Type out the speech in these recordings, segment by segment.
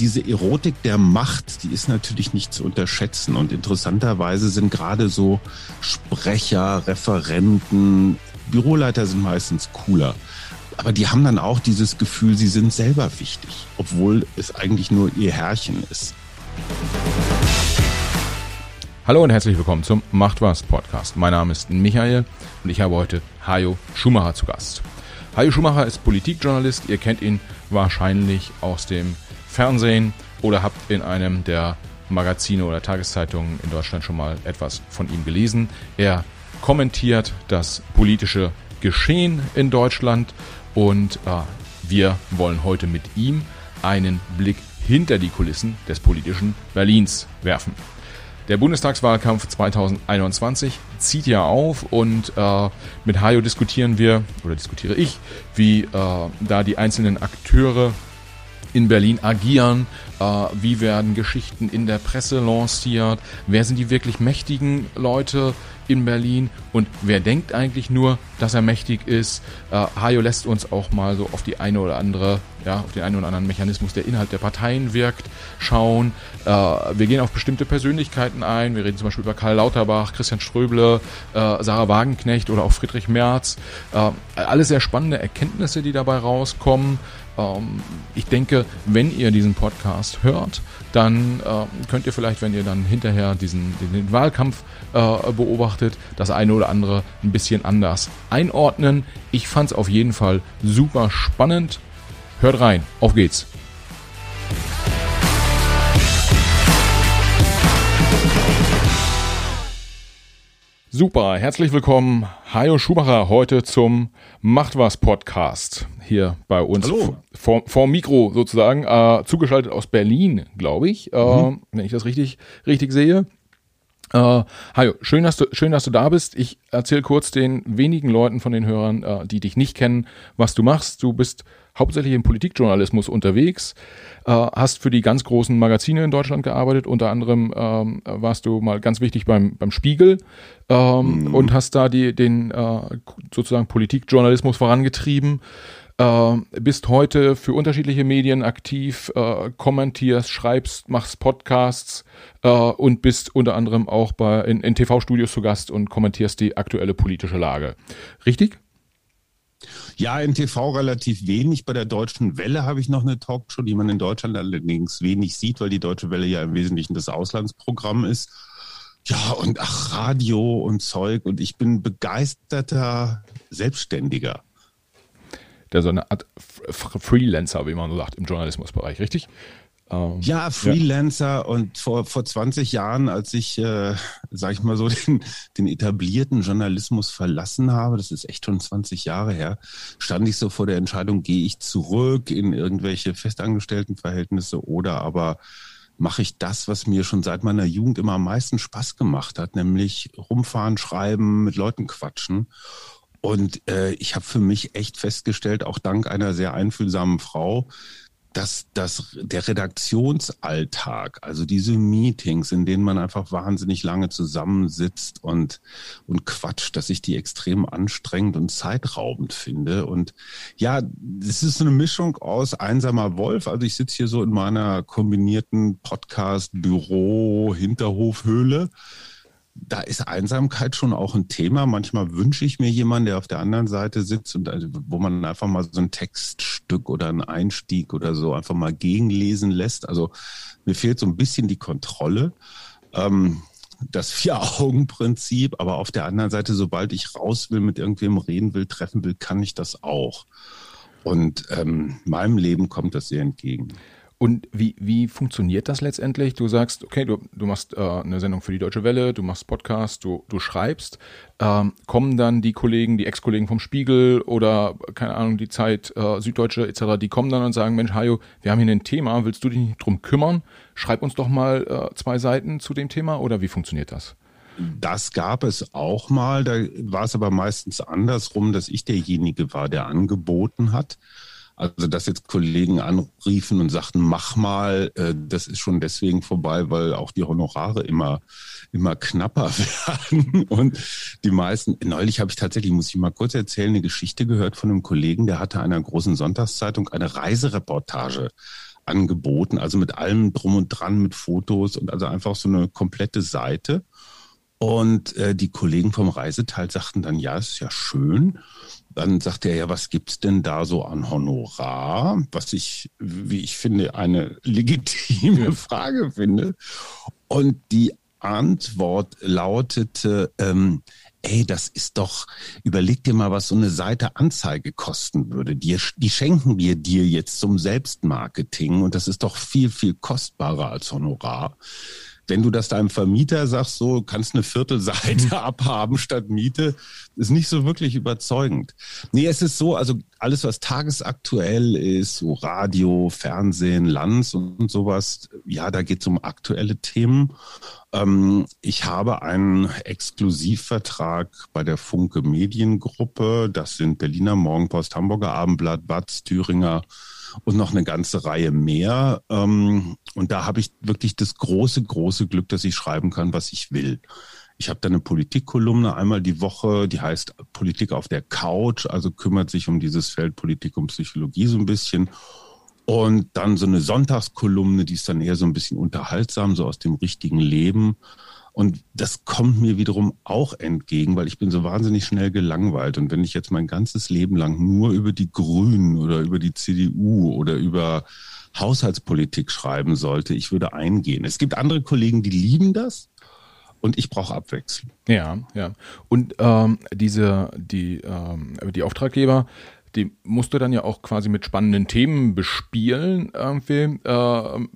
diese Erotik der Macht, die ist natürlich nicht zu unterschätzen. Und interessanterweise sind gerade so Sprecher, Referenten, Büroleiter sind meistens cooler. Aber die haben dann auch dieses Gefühl, sie sind selber wichtig, obwohl es eigentlich nur ihr Herrchen ist. Hallo und herzlich willkommen zum Macht was Podcast. Mein Name ist Michael und ich habe heute Hajo Schumacher zu Gast. Hajo Schumacher ist Politikjournalist. Ihr kennt ihn wahrscheinlich aus dem Fernsehen oder habt in einem der Magazine oder Tageszeitungen in Deutschland schon mal etwas von ihm gelesen. Er kommentiert das politische Geschehen in Deutschland und äh, wir wollen heute mit ihm einen Blick hinter die Kulissen des politischen Berlins werfen. Der Bundestagswahlkampf 2021 zieht ja auf und äh, mit Hajo diskutieren wir, oder diskutiere ich, wie äh, da die einzelnen Akteure in Berlin agieren, äh, wie werden Geschichten in der Presse lanciert, wer sind die wirklich mächtigen Leute in Berlin und wer denkt eigentlich nur, dass er mächtig ist. Äh, Hajo lässt uns auch mal so auf die eine oder andere, ja, auf den einen oder anderen Mechanismus, der innerhalb der Parteien wirkt, schauen. Äh, wir gehen auf bestimmte Persönlichkeiten ein. Wir reden zum Beispiel über Karl Lauterbach, Christian Ströble, äh, Sarah Wagenknecht oder auch Friedrich Merz. Äh, alles sehr spannende Erkenntnisse, die dabei rauskommen. Ähm, ich denke, wenn ihr diesen Podcast hört, dann äh, könnt ihr vielleicht, wenn ihr dann hinterher diesen den Wahlkampf äh, beobachtet, das eine oder andere ein bisschen anders einordnen. Ich fand es auf jeden Fall super spannend. Hört rein, auf geht's. Super, herzlich willkommen, Hajo Schumacher, heute zum Macht was Podcast. Hier bei uns Hallo. vor, vor Mikro sozusagen, äh, zugeschaltet aus Berlin, glaube ich, äh, Mhm. wenn ich das richtig, richtig sehe. Äh, Hajo, schön dass, du, schön, dass du da bist. Ich erzähle kurz den wenigen Leuten von den Hörern, äh, die dich nicht kennen, was du machst. Du bist hauptsächlich im Politikjournalismus unterwegs, äh, hast für die ganz großen Magazine in Deutschland gearbeitet. Unter anderem ähm, warst du mal ganz wichtig beim, beim Spiegel ähm, und hast da die, den äh, sozusagen Politikjournalismus vorangetrieben. Äh, bist heute für unterschiedliche Medien aktiv, äh, kommentierst, schreibst, machst Podcasts äh, und bist unter anderem auch bei, in, in TV-Studios zu Gast und kommentierst die aktuelle politische Lage. Richtig? Ja, in TV relativ wenig. Bei der Deutschen Welle habe ich noch eine Talkshow, die man in Deutschland allerdings wenig sieht, weil die Deutsche Welle ja im Wesentlichen das Auslandsprogramm ist. Ja, und ach, Radio und Zeug. Und ich bin begeisterter Selbstständiger. Der so eine Art Freelancer, wie man so sagt, im Journalismusbereich, richtig? Ähm, Ja, Freelancer und vor, vor 20 Jahren, als ich, äh, sag ich mal so, den, den etablierten Journalismus verlassen habe, das ist echt schon 20 Jahre her, stand ich so vor der Entscheidung, gehe ich zurück in irgendwelche Festangestelltenverhältnisse oder aber mache ich das, was mir schon seit meiner Jugend immer am meisten Spaß gemacht hat, nämlich rumfahren, schreiben, mit Leuten quatschen. Und äh, ich habe für mich echt festgestellt, auch dank einer sehr einfühlsamen Frau, dass, dass der Redaktionsalltag, also diese Meetings, in denen man einfach wahnsinnig lange zusammensitzt und, und quatscht, dass ich die extrem anstrengend und zeitraubend finde. Und ja, es ist eine Mischung aus einsamer Wolf. Also ich sitze hier so in meiner kombinierten Podcast-Büro-Hinterhofhöhle da ist Einsamkeit schon auch ein Thema. Manchmal wünsche ich mir jemanden, der auf der anderen Seite sitzt und also, wo man einfach mal so ein Textstück oder einen Einstieg oder so einfach mal gegenlesen lässt. Also mir fehlt so ein bisschen die Kontrolle. Ähm, das Vier-Augen-Prinzip, aber auf der anderen Seite, sobald ich raus will, mit irgendwem reden will, treffen will, kann ich das auch. Und ähm, meinem Leben kommt das sehr entgegen. Und wie, wie funktioniert das letztendlich? Du sagst, okay, du, du machst äh, eine Sendung für die Deutsche Welle, du machst Podcast, du, du schreibst. Ähm, kommen dann die Kollegen, die Ex-Kollegen vom Spiegel oder, keine Ahnung, die Zeit, äh, Süddeutsche etc., die kommen dann und sagen, Mensch, Hajo, wir haben hier ein Thema, willst du dich nicht drum kümmern? Schreib uns doch mal äh, zwei Seiten zu dem Thema oder wie funktioniert das? Das gab es auch mal, da war es aber meistens andersrum, dass ich derjenige war, der angeboten hat. Also, dass jetzt Kollegen anriefen und sagten, mach mal, äh, das ist schon deswegen vorbei, weil auch die Honorare immer, immer knapper werden. Und die meisten, neulich habe ich tatsächlich, muss ich mal kurz erzählen, eine Geschichte gehört von einem Kollegen, der hatte einer großen Sonntagszeitung eine Reisereportage angeboten, also mit allem drum und dran, mit Fotos und also einfach so eine komplette Seite. Und äh, die Kollegen vom Reiseteil sagten dann, ja, ist ja schön. Dann sagte er, ja, was gibt's denn da so an Honorar? Was ich, wie ich finde, eine legitime. Frage finde. Und die Antwort lautete, ähm, ey, das ist doch, überleg dir mal, was so eine Seite Anzeige kosten würde. Die, die schenken wir dir jetzt zum Selbstmarketing und das ist doch viel, viel kostbarer als Honorar wenn du das deinem Vermieter sagst, so kannst eine Viertelseite abhaben statt Miete, ist nicht so wirklich überzeugend. Nee, es ist so, also alles, was tagesaktuell ist, so Radio, Fernsehen, Lanz und sowas, ja, da geht es um aktuelle Themen. Ähm, ich habe einen Exklusivvertrag bei der Funke Mediengruppe. Das sind Berliner Morgenpost, Hamburger Abendblatt, Batz, Thüringer, und noch eine ganze Reihe mehr. Ähm, und da habe ich wirklich das große, große Glück, dass ich schreiben kann, was ich will. Ich habe da eine Politikkolumne einmal die Woche, die heißt Politik auf der Couch, also kümmert sich um dieses Feld Politik und Psychologie so ein bisschen. Und dann so eine Sonntagskolumne, die ist dann eher so ein bisschen unterhaltsam, so aus dem richtigen Leben. Und das kommt mir wiederum auch entgegen, weil ich bin so wahnsinnig schnell gelangweilt. Und wenn ich jetzt mein ganzes Leben lang nur über die Grünen oder über die CDU oder über Haushaltspolitik schreiben sollte, ich würde eingehen. Es gibt andere Kollegen, die lieben das und ich brauche Abwechslung. Ja, ja. Und ähm, diese, die, ähm, die Auftraggeber, die musst du dann ja auch quasi mit spannenden Themen bespielen, irgendwie. Äh,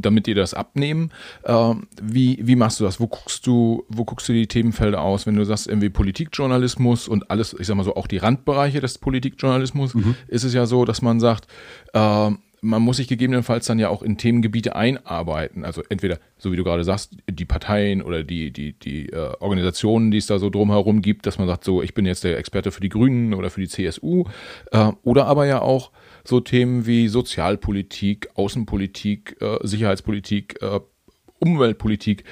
damit die das abnehmen. Äh, wie, wie machst du das? Wo guckst du, wo guckst du die Themenfelder aus, wenn du sagst, irgendwie Politikjournalismus und alles, ich sag mal so, auch die Randbereiche des Politikjournalismus, mhm. ist es ja so, dass man sagt, äh, man muss sich gegebenenfalls dann ja auch in Themengebiete einarbeiten. Also entweder, so wie du gerade sagst, die Parteien oder die, die, die äh, Organisationen, die es da so drumherum gibt, dass man sagt, so, ich bin jetzt der Experte für die Grünen oder für die CSU. Äh, oder aber ja auch so Themen wie Sozialpolitik, Außenpolitik, äh, Sicherheitspolitik, äh, Umweltpolitik.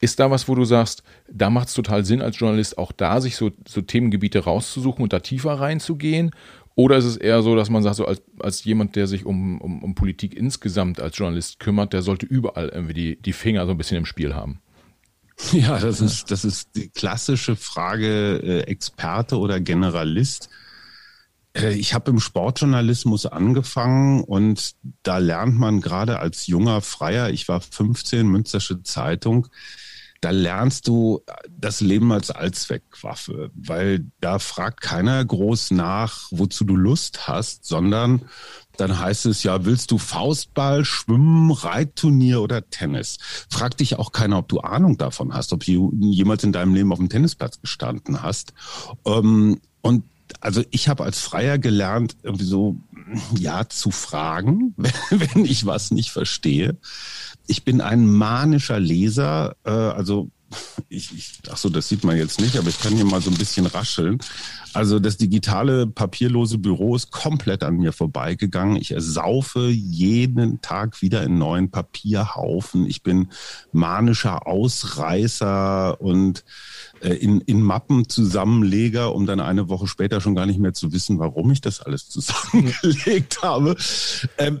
Ist da was, wo du sagst, da macht es total Sinn als Journalist auch da sich so, so Themengebiete rauszusuchen und da tiefer reinzugehen? Oder ist es eher so, dass man sagt, so als, als jemand, der sich um, um, um Politik insgesamt als Journalist kümmert, der sollte überall irgendwie die, die Finger so ein bisschen im Spiel haben? Ja, das ist, das ist die klassische Frage, äh, Experte oder Generalist. Äh, ich habe im Sportjournalismus angefangen und da lernt man gerade als junger Freier, ich war 15, Münstersche Zeitung, da lernst du das Leben als Allzweckwaffe, weil da fragt keiner groß nach, wozu du Lust hast, sondern dann heißt es ja, willst du Faustball, Schwimmen, Reitturnier oder Tennis? Fragt dich auch keiner, ob du Ahnung davon hast, ob du jemals in deinem Leben auf dem Tennisplatz gestanden hast. Ähm, und also ich habe als Freier gelernt, irgendwie so, ja, zu fragen, wenn ich was nicht verstehe. Ich bin ein manischer Leser, äh, also ich, ich, ach so, das sieht man jetzt nicht, aber ich kann hier mal so ein bisschen rascheln. Also das digitale, papierlose Büro ist komplett an mir vorbeigegangen. Ich ersaufe jeden Tag wieder in neuen Papierhaufen. Ich bin manischer Ausreißer und in, in Mappen Zusammenleger, um dann eine Woche später schon gar nicht mehr zu wissen, warum ich das alles zusammengelegt habe. Ähm,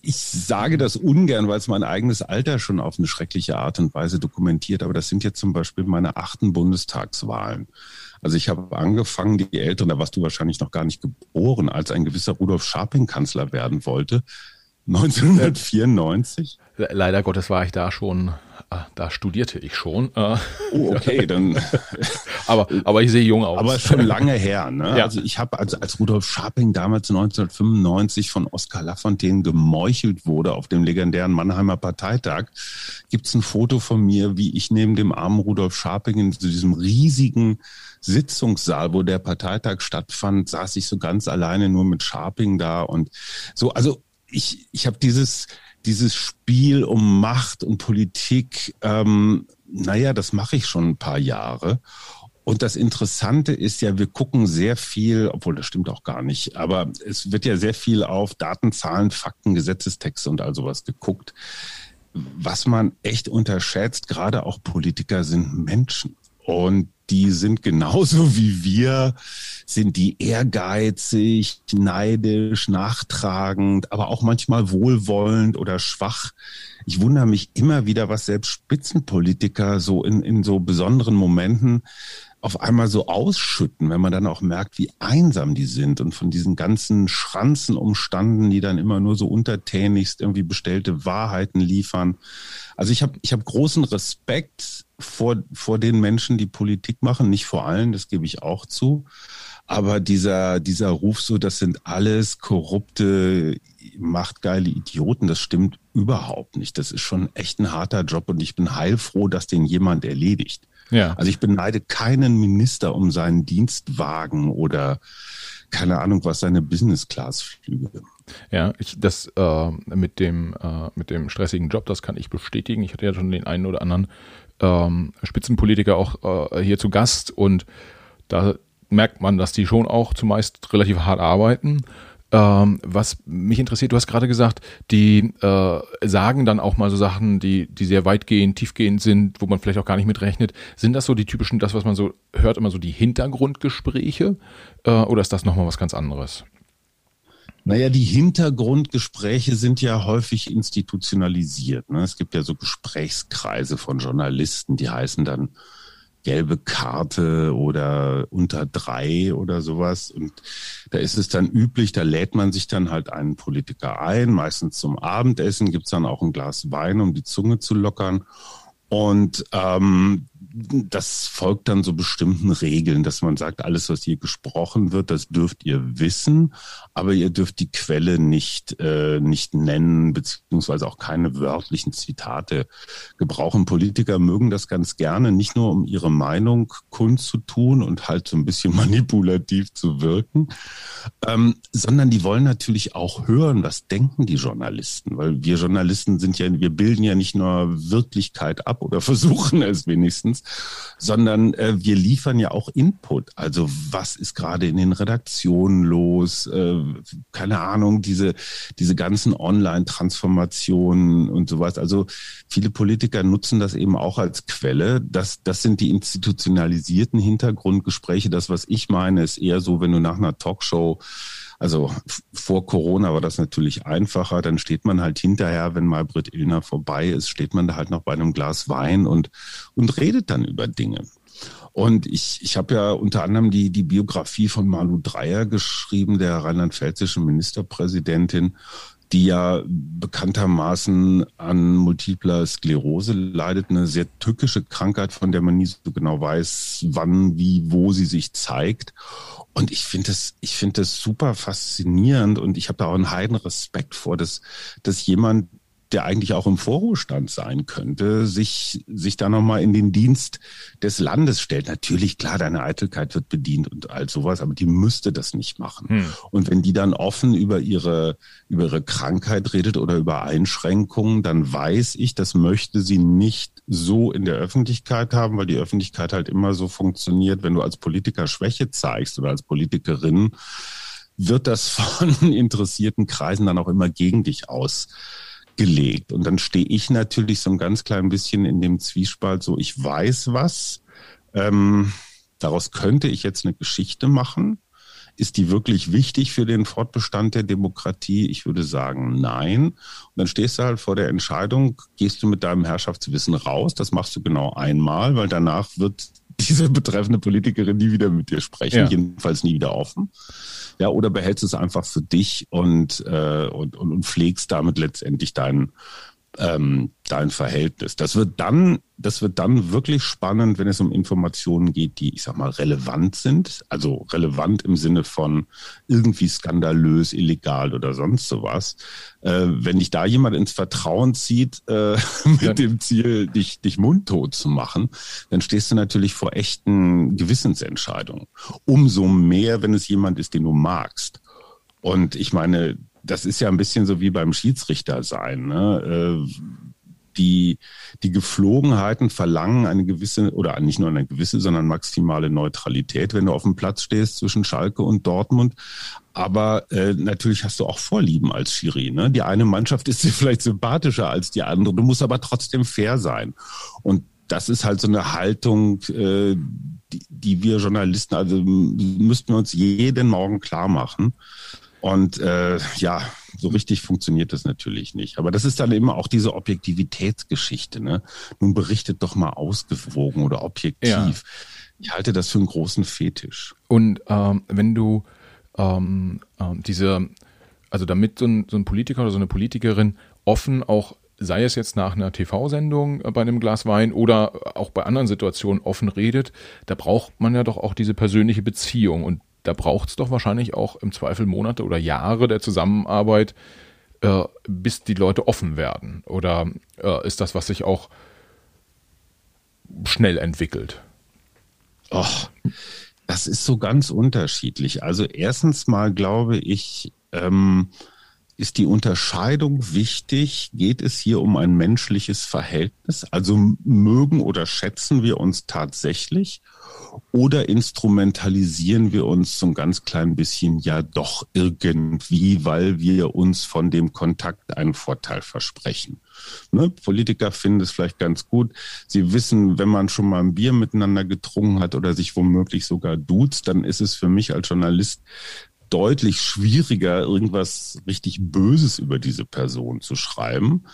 ich sage das ungern, weil es mein eigenes Alter schon auf eine schreckliche Art und Weise dokumentiert, aber das sind jetzt zum Beispiel meine achten Bundestagswahlen. Also ich habe angefangen, die Älteren, da warst du wahrscheinlich noch gar nicht geboren, als ein gewisser Rudolf Scharping Kanzler werden wollte. 1994. Leider Gottes war ich da schon Ah, da studierte ich schon. Äh. Oh, okay, dann. aber, aber ich sehe jung aus. Aber schon lange her. Ne? Ja. Also ich habe als, als Rudolf Scharping damals 1995 von Oskar Lafontaine gemeuchelt wurde auf dem legendären Mannheimer Parteitag, gibt es ein Foto von mir, wie ich neben dem armen Rudolf Scharping in diesem riesigen Sitzungssaal, wo der Parteitag stattfand, saß ich so ganz alleine nur mit Scharping da und so. Also ich, ich habe dieses dieses Spiel um Macht und Politik, ähm, naja, das mache ich schon ein paar Jahre. Und das Interessante ist ja, wir gucken sehr viel, obwohl das stimmt auch gar nicht, aber es wird ja sehr viel auf Daten, Zahlen, Fakten, Gesetzestexte und all sowas geguckt. Was man echt unterschätzt, gerade auch Politiker sind Menschen. Und die sind genauso wie wir, sind die ehrgeizig, neidisch, nachtragend, aber auch manchmal wohlwollend oder schwach. Ich wundere mich immer wieder, was selbst Spitzenpolitiker so in, in so besonderen Momenten auf einmal so ausschütten, wenn man dann auch merkt, wie einsam die sind und von diesen ganzen Schranzen umstanden, die dann immer nur so untertänigst irgendwie bestellte Wahrheiten liefern. Also ich habe ich hab großen Respekt vor, vor den Menschen, die Politik machen, nicht vor allen, das gebe ich auch zu. Aber dieser, dieser Ruf so, das sind alles korrupte, machtgeile Idioten, das stimmt überhaupt nicht. Das ist schon echt ein harter Job und ich bin heilfroh, dass den jemand erledigt. Ja. Also ich beneide keinen Minister um seinen Dienstwagen oder keine Ahnung was seine Business Class Flüge. Ja, ich, das äh, mit dem äh, mit dem stressigen Job, das kann ich bestätigen. Ich hatte ja schon den einen oder anderen ähm, Spitzenpolitiker auch äh, hier zu Gast und da merkt man, dass die schon auch zumeist relativ hart arbeiten. Ähm, was mich interessiert, du hast gerade gesagt, die äh, sagen dann auch mal so Sachen, die, die sehr weitgehend, tiefgehend sind, wo man vielleicht auch gar nicht mit rechnet. Sind das so die typischen, das, was man so hört, immer so die Hintergrundgespräche? Äh, oder ist das nochmal was ganz anderes? Naja, die Hintergrundgespräche sind ja häufig institutionalisiert. Ne? Es gibt ja so Gesprächskreise von Journalisten, die heißen dann gelbe Karte oder unter drei oder sowas. Und da ist es dann üblich, da lädt man sich dann halt einen Politiker ein, meistens zum Abendessen, gibt's dann auch ein Glas Wein, um die Zunge zu lockern. Und ähm, das folgt dann so bestimmten Regeln, dass man sagt, alles, was hier gesprochen wird, das dürft ihr wissen, aber ihr dürft die Quelle nicht, äh, nicht nennen, beziehungsweise auch keine wörtlichen Zitate gebrauchen. Politiker mögen das ganz gerne, nicht nur um ihre Meinung kundzutun und halt so ein bisschen manipulativ zu wirken, ähm, sondern die wollen natürlich auch hören, was denken die Journalisten, weil wir Journalisten sind ja, wir bilden ja nicht nur Wirklichkeit ab oder versuchen es wenigstens, sondern äh, wir liefern ja auch Input. Also was ist gerade in den Redaktionen los? Äh, keine Ahnung, diese, diese ganzen Online-Transformationen und sowas. Also viele Politiker nutzen das eben auch als Quelle. Das, das sind die institutionalisierten Hintergrundgespräche. Das, was ich meine, ist eher so, wenn du nach einer Talkshow also vor Corona war das natürlich einfacher. Dann steht man halt hinterher, wenn mal Britt Illner vorbei ist, steht man da halt noch bei einem Glas Wein und, und redet dann über Dinge. Und ich, ich habe ja unter anderem die, die Biografie von Malu Dreyer geschrieben, der rheinland-pfälzischen Ministerpräsidentin, die ja bekanntermaßen an multipler Sklerose leidet, eine sehr tückische Krankheit, von der man nie so genau weiß, wann, wie, wo sie sich zeigt. Und ich finde das, ich finde das super faszinierend und ich habe da auch einen heiden Respekt vor, dass, dass jemand, der eigentlich auch im Vorruhestand sein könnte, sich, sich da nochmal in den Dienst des Landes stellt. Natürlich, klar, deine Eitelkeit wird bedient und all sowas, aber die müsste das nicht machen. Hm. Und wenn die dann offen über ihre, über ihre Krankheit redet oder über Einschränkungen, dann weiß ich, das möchte sie nicht so in der Öffentlichkeit haben, weil die Öffentlichkeit halt immer so funktioniert, wenn du als Politiker Schwäche zeigst oder als Politikerin, wird das von interessierten Kreisen dann auch immer gegen dich aus gelegt. Und dann stehe ich natürlich so ein ganz klein bisschen in dem Zwiespalt, so ich weiß was, ähm, daraus könnte ich jetzt eine Geschichte machen. Ist die wirklich wichtig für den Fortbestand der Demokratie? Ich würde sagen, nein. Und dann stehst du halt vor der Entscheidung, gehst du mit deinem Herrschaftswissen raus? Das machst du genau einmal, weil danach wird diese betreffende Politikerin nie wieder mit dir sprechen, ja. jedenfalls nie wieder offen. Ja, oder behältst es einfach für dich und, äh, und, und, und pflegst damit letztendlich deinen ähm, dein Verhältnis. Das wird dann, das wird dann wirklich spannend, wenn es um Informationen geht, die, ich sag mal, relevant sind. Also relevant im Sinne von irgendwie skandalös, illegal oder sonst sowas. Äh, wenn dich da jemand ins Vertrauen zieht, äh, mit ja. dem Ziel, dich, dich mundtot zu machen, dann stehst du natürlich vor echten Gewissensentscheidungen. Umso mehr, wenn es jemand ist, den du magst. Und ich meine, das ist ja ein bisschen so wie beim Schiedsrichter sein. Ne? Äh, die, die Geflogenheiten verlangen eine gewisse, oder nicht nur eine gewisse, sondern maximale Neutralität, wenn du auf dem Platz stehst zwischen Schalke und Dortmund. Aber äh, natürlich hast du auch Vorlieben als Schiri. Ne? Die eine Mannschaft ist dir vielleicht sympathischer als die andere. Du musst aber trotzdem fair sein. Und das ist halt so eine Haltung, äh, die, die wir Journalisten, also müssten wir uns jeden Morgen klar machen. Und äh, ja, so richtig funktioniert das natürlich nicht. Aber das ist dann immer auch diese Objektivitätsgeschichte. Ne? Nun berichtet doch mal ausgewogen oder objektiv. Ja. Ich halte das für einen großen Fetisch. Und ähm, wenn du ähm, ähm, diese, also damit so ein, so ein Politiker oder so eine Politikerin offen auch sei es jetzt nach einer TV-Sendung bei einem Glas Wein oder auch bei anderen Situationen offen redet, da braucht man ja doch auch diese persönliche Beziehung. Und da braucht es doch wahrscheinlich auch im Zweifel Monate oder Jahre der Zusammenarbeit, äh, bis die Leute offen werden. Oder äh, ist das, was sich auch schnell entwickelt? Och, das ist so ganz unterschiedlich. Also erstens mal glaube ich, ähm, ist die Unterscheidung wichtig? Geht es hier um ein menschliches Verhältnis? Also mögen oder schätzen wir uns tatsächlich? Oder instrumentalisieren wir uns so ein ganz klein bisschen ja doch irgendwie, weil wir uns von dem Kontakt einen Vorteil versprechen? Ne? Politiker finden es vielleicht ganz gut. Sie wissen, wenn man schon mal ein Bier miteinander getrunken hat oder sich womöglich sogar duzt, dann ist es für mich als Journalist deutlich schwieriger, irgendwas richtig Böses über diese Person zu schreiben.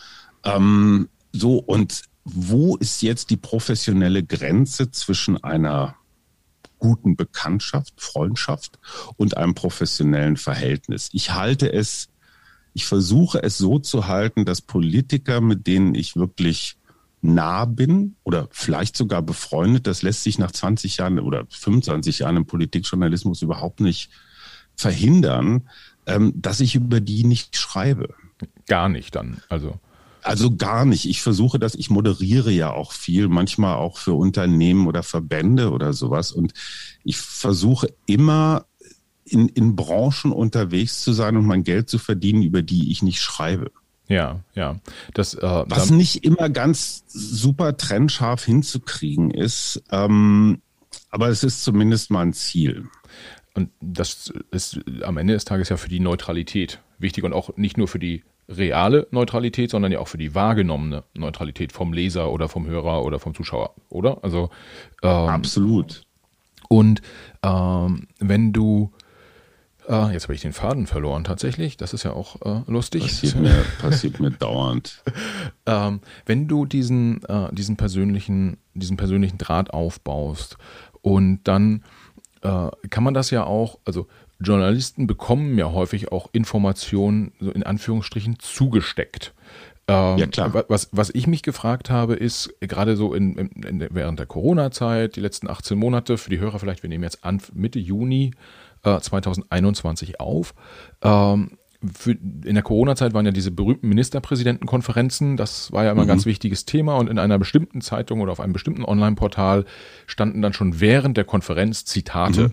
Ähm, so, und wo ist jetzt die professionelle Grenze zwischen einer guten Bekanntschaft, Freundschaft und einem professionellen Verhältnis? Ich halte es, ich versuche es so zu halten, dass Politiker, mit denen ich wirklich nah bin oder vielleicht sogar befreundet, das lässt sich nach 20 Jahren oder 25 Jahren im Politikjournalismus überhaupt nicht verhindern, ähm, dass ich über die nicht schreibe. Gar nicht dann, also. Also gar nicht. Ich versuche das, ich moderiere ja auch viel, manchmal auch für Unternehmen oder Verbände oder sowas. Und ich versuche immer in, in Branchen unterwegs zu sein und mein Geld zu verdienen, über die ich nicht schreibe. Ja, ja. Das, äh, Was nicht immer ganz super trennscharf hinzukriegen ist, ähm, aber es ist zumindest mal ein Ziel. Und das ist am Ende des Tages ja für die Neutralität wichtig und auch nicht nur für die reale Neutralität, sondern ja auch für die wahrgenommene Neutralität vom Leser oder vom Hörer oder vom Zuschauer, oder? Also ähm, absolut. Und ähm, wenn du äh, jetzt habe ich den Faden verloren tatsächlich. Das ist ja auch äh, lustig. Passiert mir, passiert mir dauernd. ähm, wenn du diesen, äh, diesen, persönlichen, diesen persönlichen Draht aufbaust und dann äh, kann man das ja auch, also Journalisten bekommen ja häufig auch Informationen, so in Anführungsstrichen, zugesteckt. Ähm, ja, klar. Was, was ich mich gefragt habe, ist gerade so in, in, während der Corona-Zeit, die letzten 18 Monate, für die Hörer vielleicht, wir nehmen jetzt an, Mitte Juni äh, 2021 auf. Ähm, für, in der Corona-Zeit waren ja diese berühmten Ministerpräsidentenkonferenzen, das war ja immer ein mhm. ganz wichtiges Thema und in einer bestimmten Zeitung oder auf einem bestimmten Online-Portal standen dann schon während der Konferenz Zitate, mhm.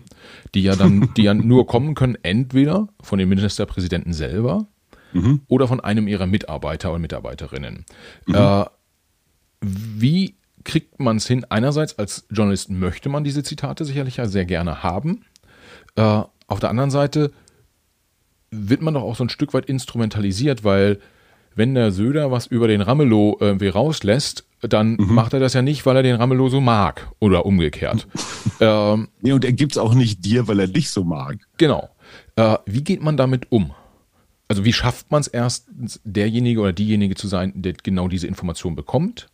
die ja dann, die ja nur kommen können, entweder von den Ministerpräsidenten selber mhm. oder von einem ihrer Mitarbeiter oder Mitarbeiterinnen. Mhm. Äh, wie kriegt man es hin? Einerseits als Journalist möchte man diese Zitate sicherlich ja sehr gerne haben. Äh, auf der anderen Seite wird man doch auch so ein Stück weit instrumentalisiert, weil wenn der Söder was über den Ramelow irgendwie rauslässt, dann mhm. macht er das ja nicht, weil er den Ramelow so mag oder umgekehrt. ähm, nee, und er gibt es auch nicht dir, weil er dich so mag. Genau. Äh, wie geht man damit um? Also wie schafft man es erst, derjenige oder diejenige zu sein, der genau diese Information bekommt?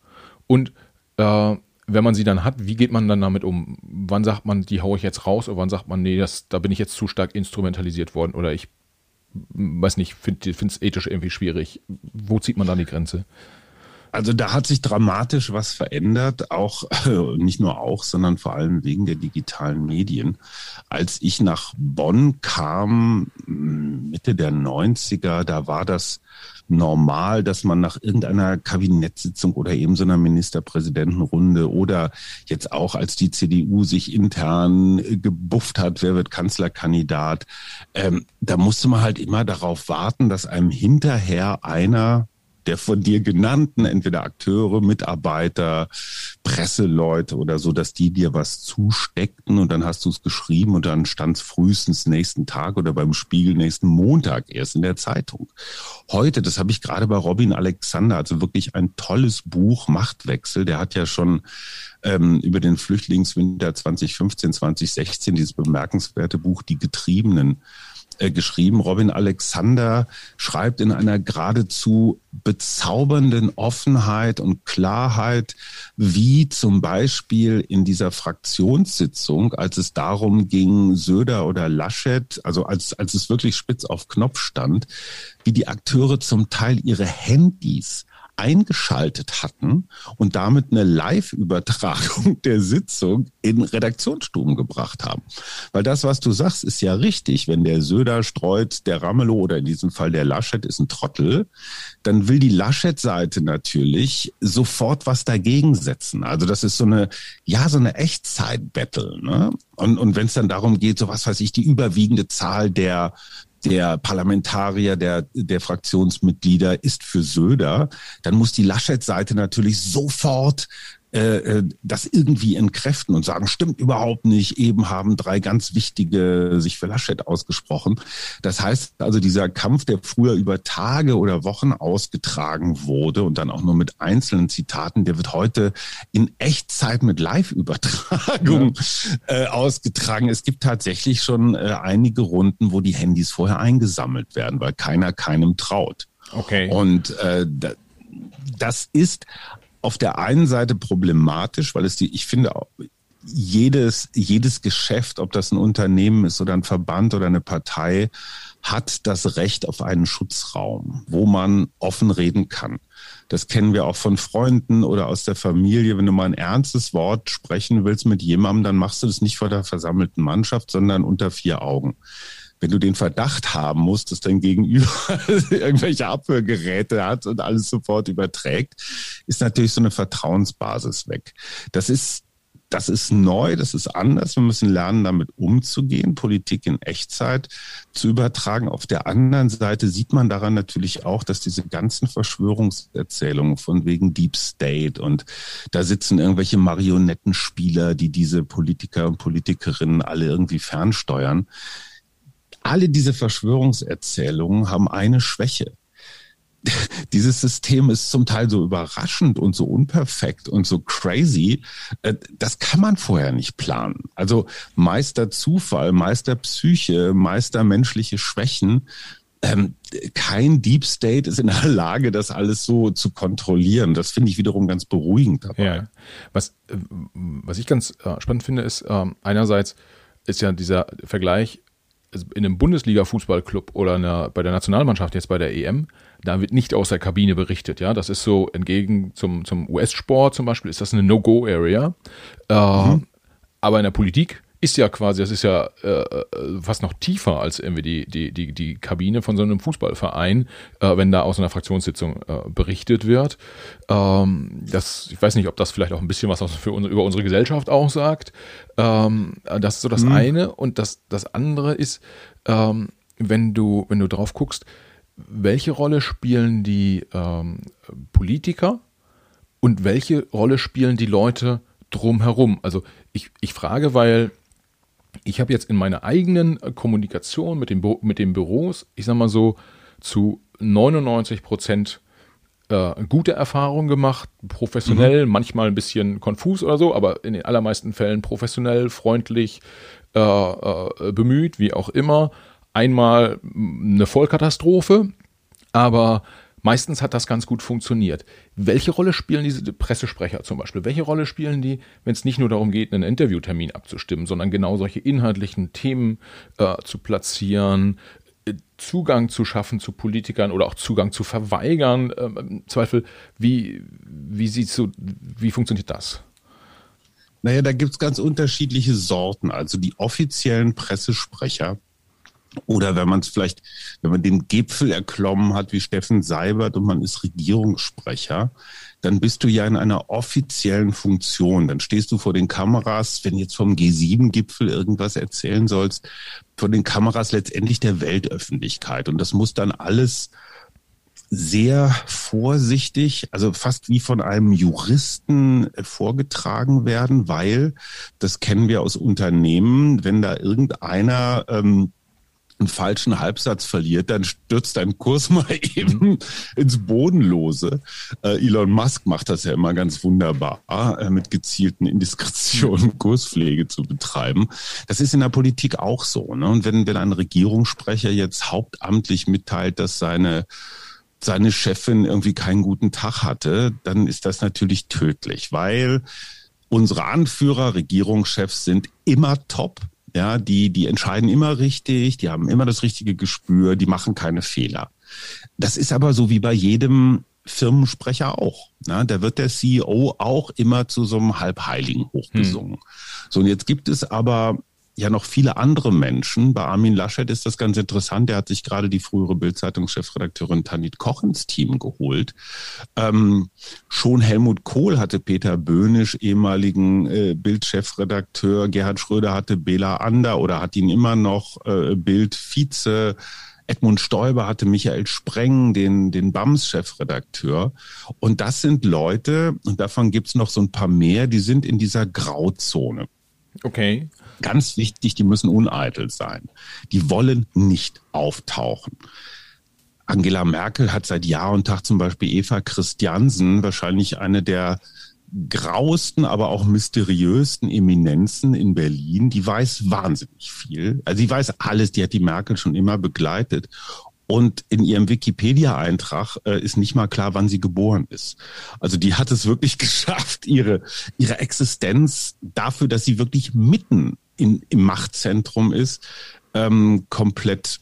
Und äh, wenn man sie dann hat, wie geht man dann damit um? Wann sagt man, die haue ich jetzt raus oder wann sagt man, nee, das, da bin ich jetzt zu stark instrumentalisiert worden oder ich weiß nicht, finde es ethisch irgendwie schwierig. Wo zieht man da die Grenze? Also da hat sich dramatisch was verändert, auch nicht nur auch, sondern vor allem wegen der digitalen Medien. Als ich nach Bonn kam, Mitte der 90er, da war das normal, dass man nach irgendeiner Kabinettssitzung oder eben so einer Ministerpräsidentenrunde oder jetzt auch als die CDU sich intern gebufft hat, wer wird Kanzlerkandidat, ähm, da musste man halt immer darauf warten, dass einem hinterher einer der von dir genannten, entweder Akteure, Mitarbeiter, Presseleute oder so, dass die dir was zusteckten und dann hast du es geschrieben und dann stand es frühestens nächsten Tag oder beim Spiegel nächsten Montag erst in der Zeitung. Heute, das habe ich gerade bei Robin Alexander, also wirklich ein tolles Buch, Machtwechsel, der hat ja schon ähm, über den Flüchtlingswinter 2015, 2016, dieses bemerkenswerte Buch Die Getriebenen äh, geschrieben. Robin Alexander schreibt in einer geradezu bezaubernden Offenheit und Klarheit, wie zum Beispiel in dieser Fraktionssitzung, als es darum ging, Söder oder Laschet, also als, als es wirklich spitz auf Knopf stand, wie die Akteure zum Teil ihre Handys eingeschaltet hatten und damit eine Live-Übertragung der Sitzung in Redaktionsstuben gebracht haben. Weil das, was du sagst, ist ja richtig. Wenn der Söder streut, der Ramelow oder in diesem Fall der Laschet ist ein Trottel, dann will die Laschet-Seite natürlich sofort was dagegen setzen. Also das ist so eine, ja, so eine Echtzeit-Battle. Ne? Und, und wenn es dann darum geht, so was weiß ich, die überwiegende Zahl der der Parlamentarier, der, der Fraktionsmitglieder ist für Söder, dann muss die Laschet-Seite natürlich sofort äh, äh, das irgendwie entkräften und sagen, stimmt überhaupt nicht. Eben haben drei ganz wichtige sich für Laschet ausgesprochen. Das heißt also, dieser Kampf, der früher über Tage oder Wochen ausgetragen wurde und dann auch nur mit einzelnen Zitaten, der wird heute in Echtzeit mit Live-Übertragung ja. äh, ausgetragen. Es gibt tatsächlich schon äh, einige Runden, wo die Handys vorher eingesammelt werden, weil keiner keinem traut. Okay. Und äh, das ist auf der einen Seite problematisch, weil es die, ich finde, jedes, jedes Geschäft, ob das ein Unternehmen ist oder ein Verband oder eine Partei, hat das Recht auf einen Schutzraum, wo man offen reden kann. Das kennen wir auch von Freunden oder aus der Familie. Wenn du mal ein ernstes Wort sprechen willst mit jemandem, dann machst du das nicht vor der versammelten Mannschaft, sondern unter vier Augen wenn du den Verdacht haben musst, dass dein Gegenüber irgendwelche Abhörgeräte hat und alles sofort überträgt, ist natürlich so eine Vertrauensbasis weg. Das ist das ist neu, das ist anders. Wir müssen lernen, damit umzugehen, Politik in Echtzeit zu übertragen. Auf der anderen Seite sieht man daran natürlich auch, dass diese ganzen Verschwörungserzählungen von wegen Deep State und da sitzen irgendwelche Marionettenspieler, die diese Politiker und Politikerinnen alle irgendwie fernsteuern alle diese Verschwörungserzählungen haben eine Schwäche. Dieses System ist zum Teil so überraschend und so unperfekt und so crazy. Äh, das kann man vorher nicht planen. Also Meister Zufall, Meister Psyche, Meister menschliche Schwächen. Ähm, kein Deep State ist in der Lage, das alles so zu kontrollieren. Das finde ich wiederum ganz beruhigend dabei. Ja. Was, äh, was ich ganz äh, spannend finde, ist ähm, einerseits ist ja dieser Vergleich in einem Bundesliga-Fußballclub oder einer, bei der Nationalmannschaft jetzt bei der EM, da wird nicht aus der Kabine berichtet. Ja, das ist so entgegen zum, zum US-Sport zum Beispiel ist das eine No-Go-Area. Äh, mhm. Aber in der Politik ist ja quasi, das ist ja äh, äh, fast noch tiefer als irgendwie die, die, die, die Kabine von so einem Fußballverein, äh, wenn da aus einer Fraktionssitzung äh, berichtet wird. Ähm, das, ich weiß nicht, ob das vielleicht auch ein bisschen was für unsere, über unsere Gesellschaft auch sagt. Ähm, das ist so das mhm. eine. Und das, das andere ist, ähm, wenn du, wenn du drauf guckst, welche Rolle spielen die ähm, Politiker und welche Rolle spielen die Leute drumherum? Also ich, ich frage, weil ich habe jetzt in meiner eigenen äh, Kommunikation mit, dem, mit den Büros, ich sage mal so, zu 99 Prozent äh, gute Erfahrungen gemacht, professionell, mhm. manchmal ein bisschen konfus oder so, aber in den allermeisten Fällen professionell, freundlich, äh, äh, bemüht, wie auch immer. Einmal eine Vollkatastrophe, aber Meistens hat das ganz gut funktioniert. Welche Rolle spielen diese Pressesprecher zum Beispiel? Welche Rolle spielen die, wenn es nicht nur darum geht, einen Interviewtermin abzustimmen, sondern genau solche inhaltlichen Themen äh, zu platzieren, äh, Zugang zu schaffen zu Politikern oder auch Zugang zu verweigern? Äh, Im Zweifel, wie, wie, so, wie funktioniert das? Naja, da gibt es ganz unterschiedliche Sorten. Also die offiziellen Pressesprecher oder wenn man es vielleicht, wenn man den Gipfel erklommen hat wie Steffen Seibert und man ist Regierungssprecher, dann bist du ja in einer offiziellen Funktion. Dann stehst du vor den Kameras, wenn jetzt vom G7-Gipfel irgendwas erzählen sollst, vor den Kameras letztendlich der Weltöffentlichkeit. Und das muss dann alles sehr vorsichtig, also fast wie von einem Juristen äh, vorgetragen werden, weil das kennen wir aus Unternehmen, wenn da irgendeiner ähm, einen falschen Halbsatz verliert, dann stürzt dein Kurs mal eben ins Bodenlose. Äh, Elon Musk macht das ja immer ganz wunderbar, äh, mit gezielten Indiskretionen Kurspflege zu betreiben. Das ist in der Politik auch so. Ne? Und wenn, wenn ein Regierungssprecher jetzt hauptamtlich mitteilt, dass seine seine Chefin irgendwie keinen guten Tag hatte, dann ist das natürlich tödlich, weil unsere Anführer, Regierungschefs sind immer top. Ja, die, die entscheiden immer richtig, die haben immer das richtige Gespür, die machen keine Fehler. Das ist aber so wie bei jedem Firmensprecher auch. Na, da wird der CEO auch immer zu so einem Halbheiligen hochgesungen. Hm. So, und jetzt gibt es aber ja noch viele andere Menschen. Bei Armin Laschet ist das ganz interessant. Der hat sich gerade die frühere Bildzeitungschefredakteurin Tanit Koch ins Team geholt. Ähm, schon Helmut Kohl hatte Peter Böhnisch, ehemaligen äh, Bildchefredakteur. Gerhard Schröder hatte Bela Ander oder hat ihn immer noch äh, Bild-Vize. Edmund Stoiber hatte Michael Spreng, den, den BAMS-Chefredakteur. Und das sind Leute, und davon gibt's noch so ein paar mehr, die sind in dieser Grauzone. Okay. Ganz wichtig, die müssen uneitel sein. Die wollen nicht auftauchen. Angela Merkel hat seit Jahr und Tag zum Beispiel Eva Christiansen, wahrscheinlich eine der grauesten, aber auch mysteriösten Eminenzen in Berlin. Die weiß wahnsinnig viel. Also sie weiß alles, die hat die Merkel schon immer begleitet. Und in ihrem Wikipedia-Eintrag äh, ist nicht mal klar, wann sie geboren ist. Also die hat es wirklich geschafft, ihre, ihre Existenz dafür, dass sie wirklich mitten in, im Machtzentrum ist, ähm, komplett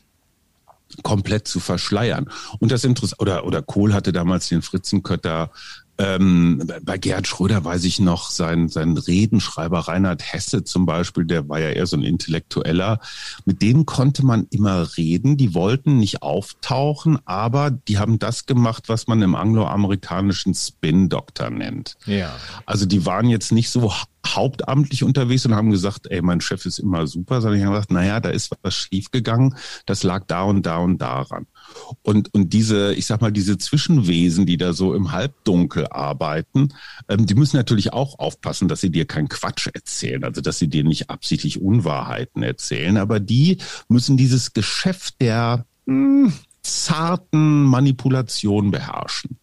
komplett zu verschleiern. Und das Interesse oder oder Kohl hatte damals den Fritzenkötter ähm, bei Gerhard Schröder weiß ich noch, sein, sein Redenschreiber Reinhard Hesse zum Beispiel, der war ja eher so ein Intellektueller. Mit denen konnte man immer reden. Die wollten nicht auftauchen, aber die haben das gemacht, was man im angloamerikanischen Spin-Doktor nennt. Ja. Also die waren jetzt nicht so hauptamtlich unterwegs und haben gesagt, ey, mein Chef ist immer super, sondern die haben gesagt, naja, da ist was schiefgegangen, das lag da und da und daran. Und, und diese, ich sag mal, diese Zwischenwesen, die da so im Halbdunkel arbeiten, ähm, die müssen natürlich auch aufpassen, dass sie dir keinen Quatsch erzählen, also dass sie dir nicht absichtlich Unwahrheiten erzählen, aber die müssen dieses Geschäft der mh, hm, zarten Manipulation beherrschen.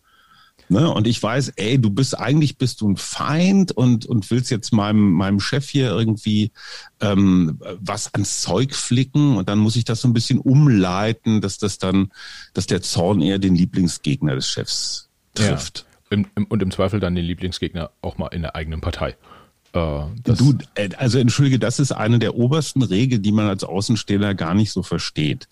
Ne? Und ich weiß, ey, du bist eigentlich bist du ein Feind und, und willst jetzt meinem, meinem Chef hier irgendwie ähm, was ans Zeug flicken und dann muss ich das so ein bisschen umleiten, dass das dann, dass der Zorn eher den Lieblingsgegner des Chefs trifft. Ja. Im, im, und im Zweifel dann den Lieblingsgegner auch mal in der eigenen Partei. Äh, du, äh, also entschuldige, das ist eine der obersten Regeln, die man als Außenstehender gar nicht so versteht.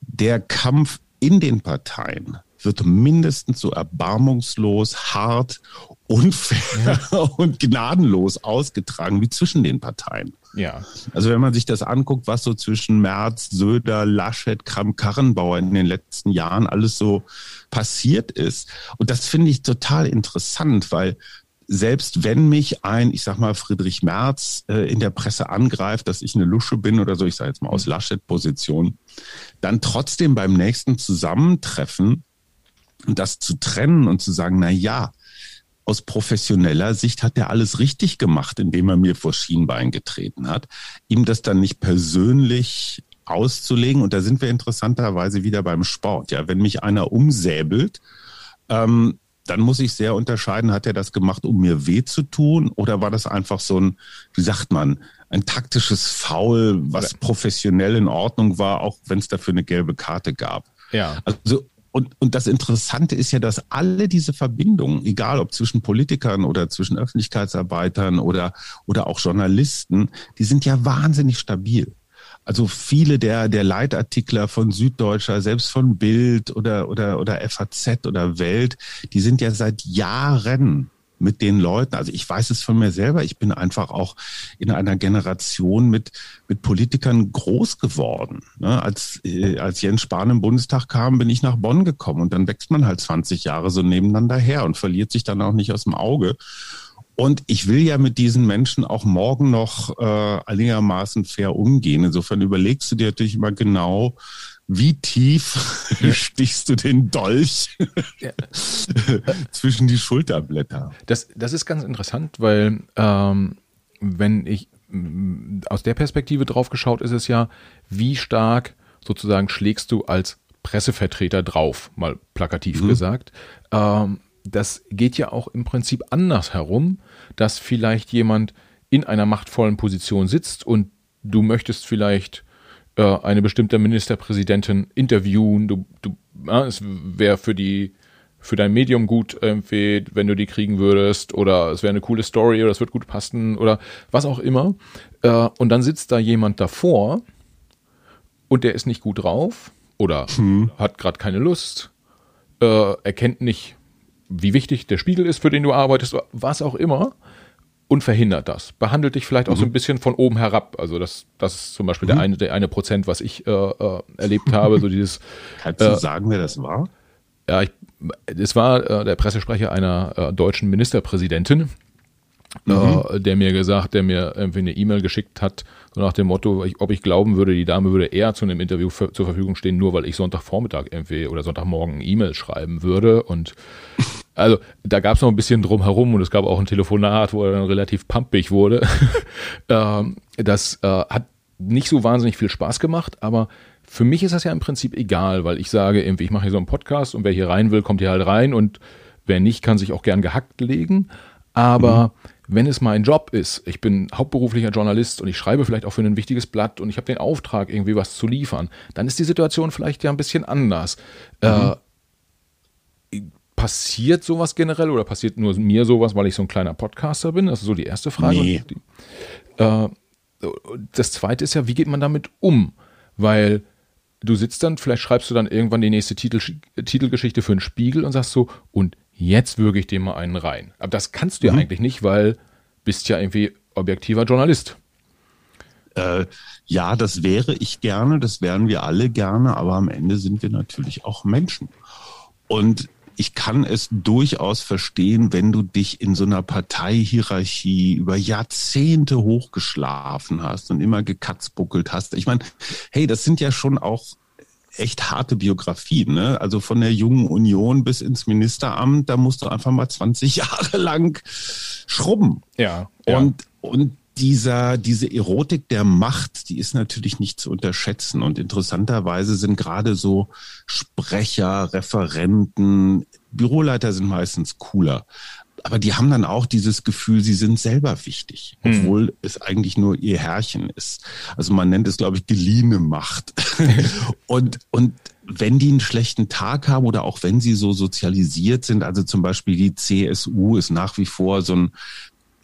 Der Kampf in den Parteien wird mindestens so erbarmungslos, hart, unfair ja. und gnadenlos ausgetragen wie zwischen den Parteien. Ja. Also wenn man sich das anguckt, was so zwischen Merz, Söder, Laschet, Kramp-Karrenbauer in den letzten Jahren alles so passiert ist. Und das finde ich total interessant, weil selbst wenn mich ein, ich sag mal, Friedrich Merz äh, in der Presse angreift, dass ich eine Lusche bin oder so, ich sage jetzt mal aus Laschet-Position, dann trotzdem beim nächsten Zusammentreffen und das zu trennen und zu sagen, na ja, aus professioneller Sicht hat er alles richtig gemacht, indem er mir vor Schienbein getreten hat. Ihm das dann nicht persönlich auszulegen. Und da sind wir interessanterweise wieder beim Sport. Ja, wenn mich einer umsäbelt, ähm, dann muss ich sehr unterscheiden, hat er das gemacht, um mir weh zu tun? Oder war das einfach so ein, wie sagt man, ein taktisches Foul, was professionell in Ordnung war, auch wenn es dafür eine gelbe Karte gab? Ja. Also und, und das Interessante ist ja, dass alle diese Verbindungen, egal ob zwischen Politikern oder zwischen Öffentlichkeitsarbeitern oder, oder auch Journalisten, die sind ja wahnsinnig stabil. Also viele der, der Leitartikler von Süddeutscher, selbst von Bild oder, oder, oder FAZ oder Welt, die sind ja seit Jahren mit den Leuten. Also ich weiß es von mir selber. Ich bin einfach auch in einer Generation mit, mit Politikern groß geworden. Ne? Als, äh, als Jens Spahn im Bundestag kam, bin ich nach Bonn gekommen und dann wächst man halt 20 Jahre so nebeneinander her und verliert sich dann auch nicht aus dem Auge. Und ich will ja mit diesen Menschen auch morgen noch äh, einigermaßen fair umgehen. Insofern überlegst du dir natürlich immer genau, wie tief stichst du den Dolch ja. zwischen die Schulterblätter? Das, das ist ganz interessant, weil ähm, wenn ich aus der Perspektive drauf geschaut, ist es ja, wie stark sozusagen schlägst du als Pressevertreter drauf, mal plakativ mhm. gesagt. Ähm, das geht ja auch im Prinzip anders herum, dass vielleicht jemand in einer machtvollen Position sitzt und du möchtest vielleicht äh, eine bestimmte Ministerpräsidentin interviewen. Du, du, ja, es wäre für die für dein Medium gut irgendwie, wenn du die kriegen würdest, oder es wäre eine coole Story oder es wird gut passen oder was auch immer. Äh, und dann sitzt da jemand davor und der ist nicht gut drauf oder hm. hat gerade keine Lust, äh, erkennt nicht, wie wichtig der Spiegel ist, für den du arbeitest, was auch immer und verhindert das. Behandelt dich vielleicht auch so ein mhm. bisschen von oben herab. Also das, das ist zum Beispiel mhm. der eine, der eine Prozent, was ich äh, äh, erlebt habe. So dieses. Kannst du äh, sagen, wer das war? Ja, ich, es war äh, der Pressesprecher einer äh, deutschen Ministerpräsidentin, mhm. äh, der mir gesagt, der mir irgendwie eine E-Mail geschickt hat, so nach dem Motto, ich, ob ich glauben würde, die Dame würde eher zu einem Interview für, zur Verfügung stehen, nur weil ich Sonntagvormittag irgendwie oder Sonntagmorgen E-Mail schreiben würde. Und also da gab es noch ein bisschen drumherum und es gab auch ein Telefonat, wo er dann relativ pumpig wurde. ähm, das äh, hat nicht so wahnsinnig viel Spaß gemacht, aber für mich ist das ja im Prinzip egal, weil ich sage irgendwie, ich mache hier so einen Podcast und wer hier rein will, kommt hier halt rein und wer nicht, kann sich auch gern gehackt legen. Aber mhm. Wenn es mein Job ist, ich bin hauptberuflicher Journalist und ich schreibe vielleicht auch für ein wichtiges Blatt und ich habe den Auftrag, irgendwie was zu liefern, dann ist die Situation vielleicht ja ein bisschen anders. Mhm. Äh, passiert sowas generell oder passiert nur mir sowas, weil ich so ein kleiner Podcaster bin? Das ist so die erste Frage. Nee. Äh, das zweite ist ja, wie geht man damit um? Weil du sitzt dann, vielleicht schreibst du dann irgendwann die nächste Titel, Titelgeschichte für einen Spiegel und sagst so, und jetzt würge ich dem mal einen rein. Aber das kannst du mhm. ja eigentlich nicht, weil bist ja irgendwie objektiver Journalist. Äh, ja, das wäre ich gerne, das wären wir alle gerne, aber am Ende sind wir natürlich auch Menschen. Und ich kann es durchaus verstehen, wenn du dich in so einer Parteihierarchie über Jahrzehnte hochgeschlafen hast und immer gekatzbuckelt hast. Ich meine, hey, das sind ja schon auch echt harte Biografien, ne? Also von der jungen Union bis ins Ministeramt, da musst du einfach mal 20 Jahre lang schrubben. Ja. ja. Und, und dieser, diese Erotik der Macht, die ist natürlich nicht zu unterschätzen. Und interessanterweise sind gerade so Sprecher, Referenten, Büroleiter sind meistens cooler. Aber die haben dann auch dieses Gefühl, sie sind selber wichtig, hm. obwohl hm. es eigentlich nur ihr Herrchen ist. Also man nennt es, glaube ich, geliehene Macht. und, und wenn die einen schlechten Tag haben oder auch wenn sie so sozialisiert sind, also zum Beispiel die CSU ist nach wie vor so ein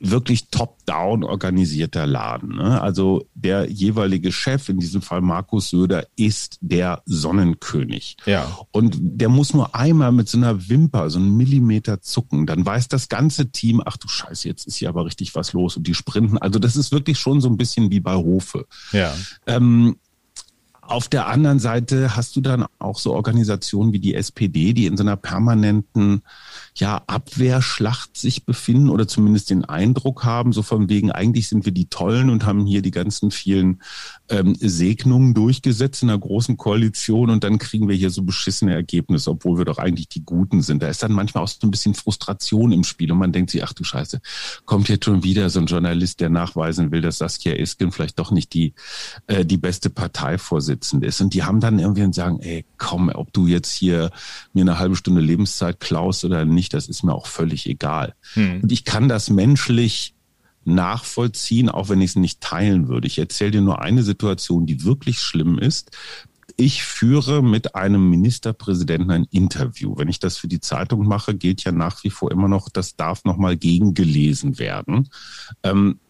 wirklich top-down organisierter Laden. Ne? Also der jeweilige Chef, in diesem Fall Markus Söder, ist der Sonnenkönig. Ja. Und der muss nur einmal mit so einer Wimper, so einen Millimeter zucken, dann weiß das ganze Team, ach du Scheiße, jetzt ist hier aber richtig was los und die sprinten. Also das ist wirklich schon so ein bisschen wie bei Hofe. Ja. Ähm, auf der anderen Seite hast du dann auch so Organisationen wie die SPD, die in so einer permanenten ja, Abwehrschlacht sich befinden oder zumindest den Eindruck haben, so von wegen, eigentlich sind wir die Tollen und haben hier die ganzen vielen ähm, Segnungen durchgesetzt in einer großen Koalition und dann kriegen wir hier so beschissene Ergebnisse, obwohl wir doch eigentlich die Guten sind. Da ist dann manchmal auch so ein bisschen Frustration im Spiel und man denkt sich, ach du Scheiße, kommt jetzt schon wieder so ein Journalist, der nachweisen will, dass Saskia Esken vielleicht doch nicht die, äh, die beste Parteivorsitzende ist. Und die haben dann irgendwie und sagen, ey, komm, ob du jetzt hier mir eine halbe Stunde Lebenszeit klaust oder nicht, das ist mir auch völlig egal. Hm. Und ich kann das menschlich nachvollziehen, auch wenn ich es nicht teilen würde. Ich erzähle dir nur eine Situation, die wirklich schlimm ist. Ich führe mit einem Ministerpräsidenten ein Interview. Wenn ich das für die Zeitung mache, gilt ja nach wie vor immer noch, das darf nochmal gegengelesen werden. Ähm,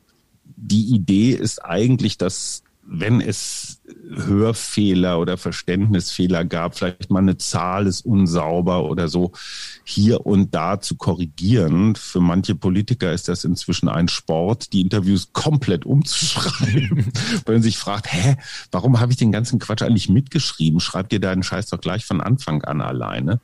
die Idee ist eigentlich, dass wenn es Hörfehler oder Verständnisfehler gab, vielleicht mal eine Zahl ist unsauber oder so, hier und da zu korrigieren. Für manche Politiker ist das inzwischen ein Sport, die Interviews komplett umzuschreiben, weil man sich fragt, hä, warum habe ich den ganzen Quatsch eigentlich mitgeschrieben? Schreib dir deinen Scheiß doch gleich von Anfang an alleine.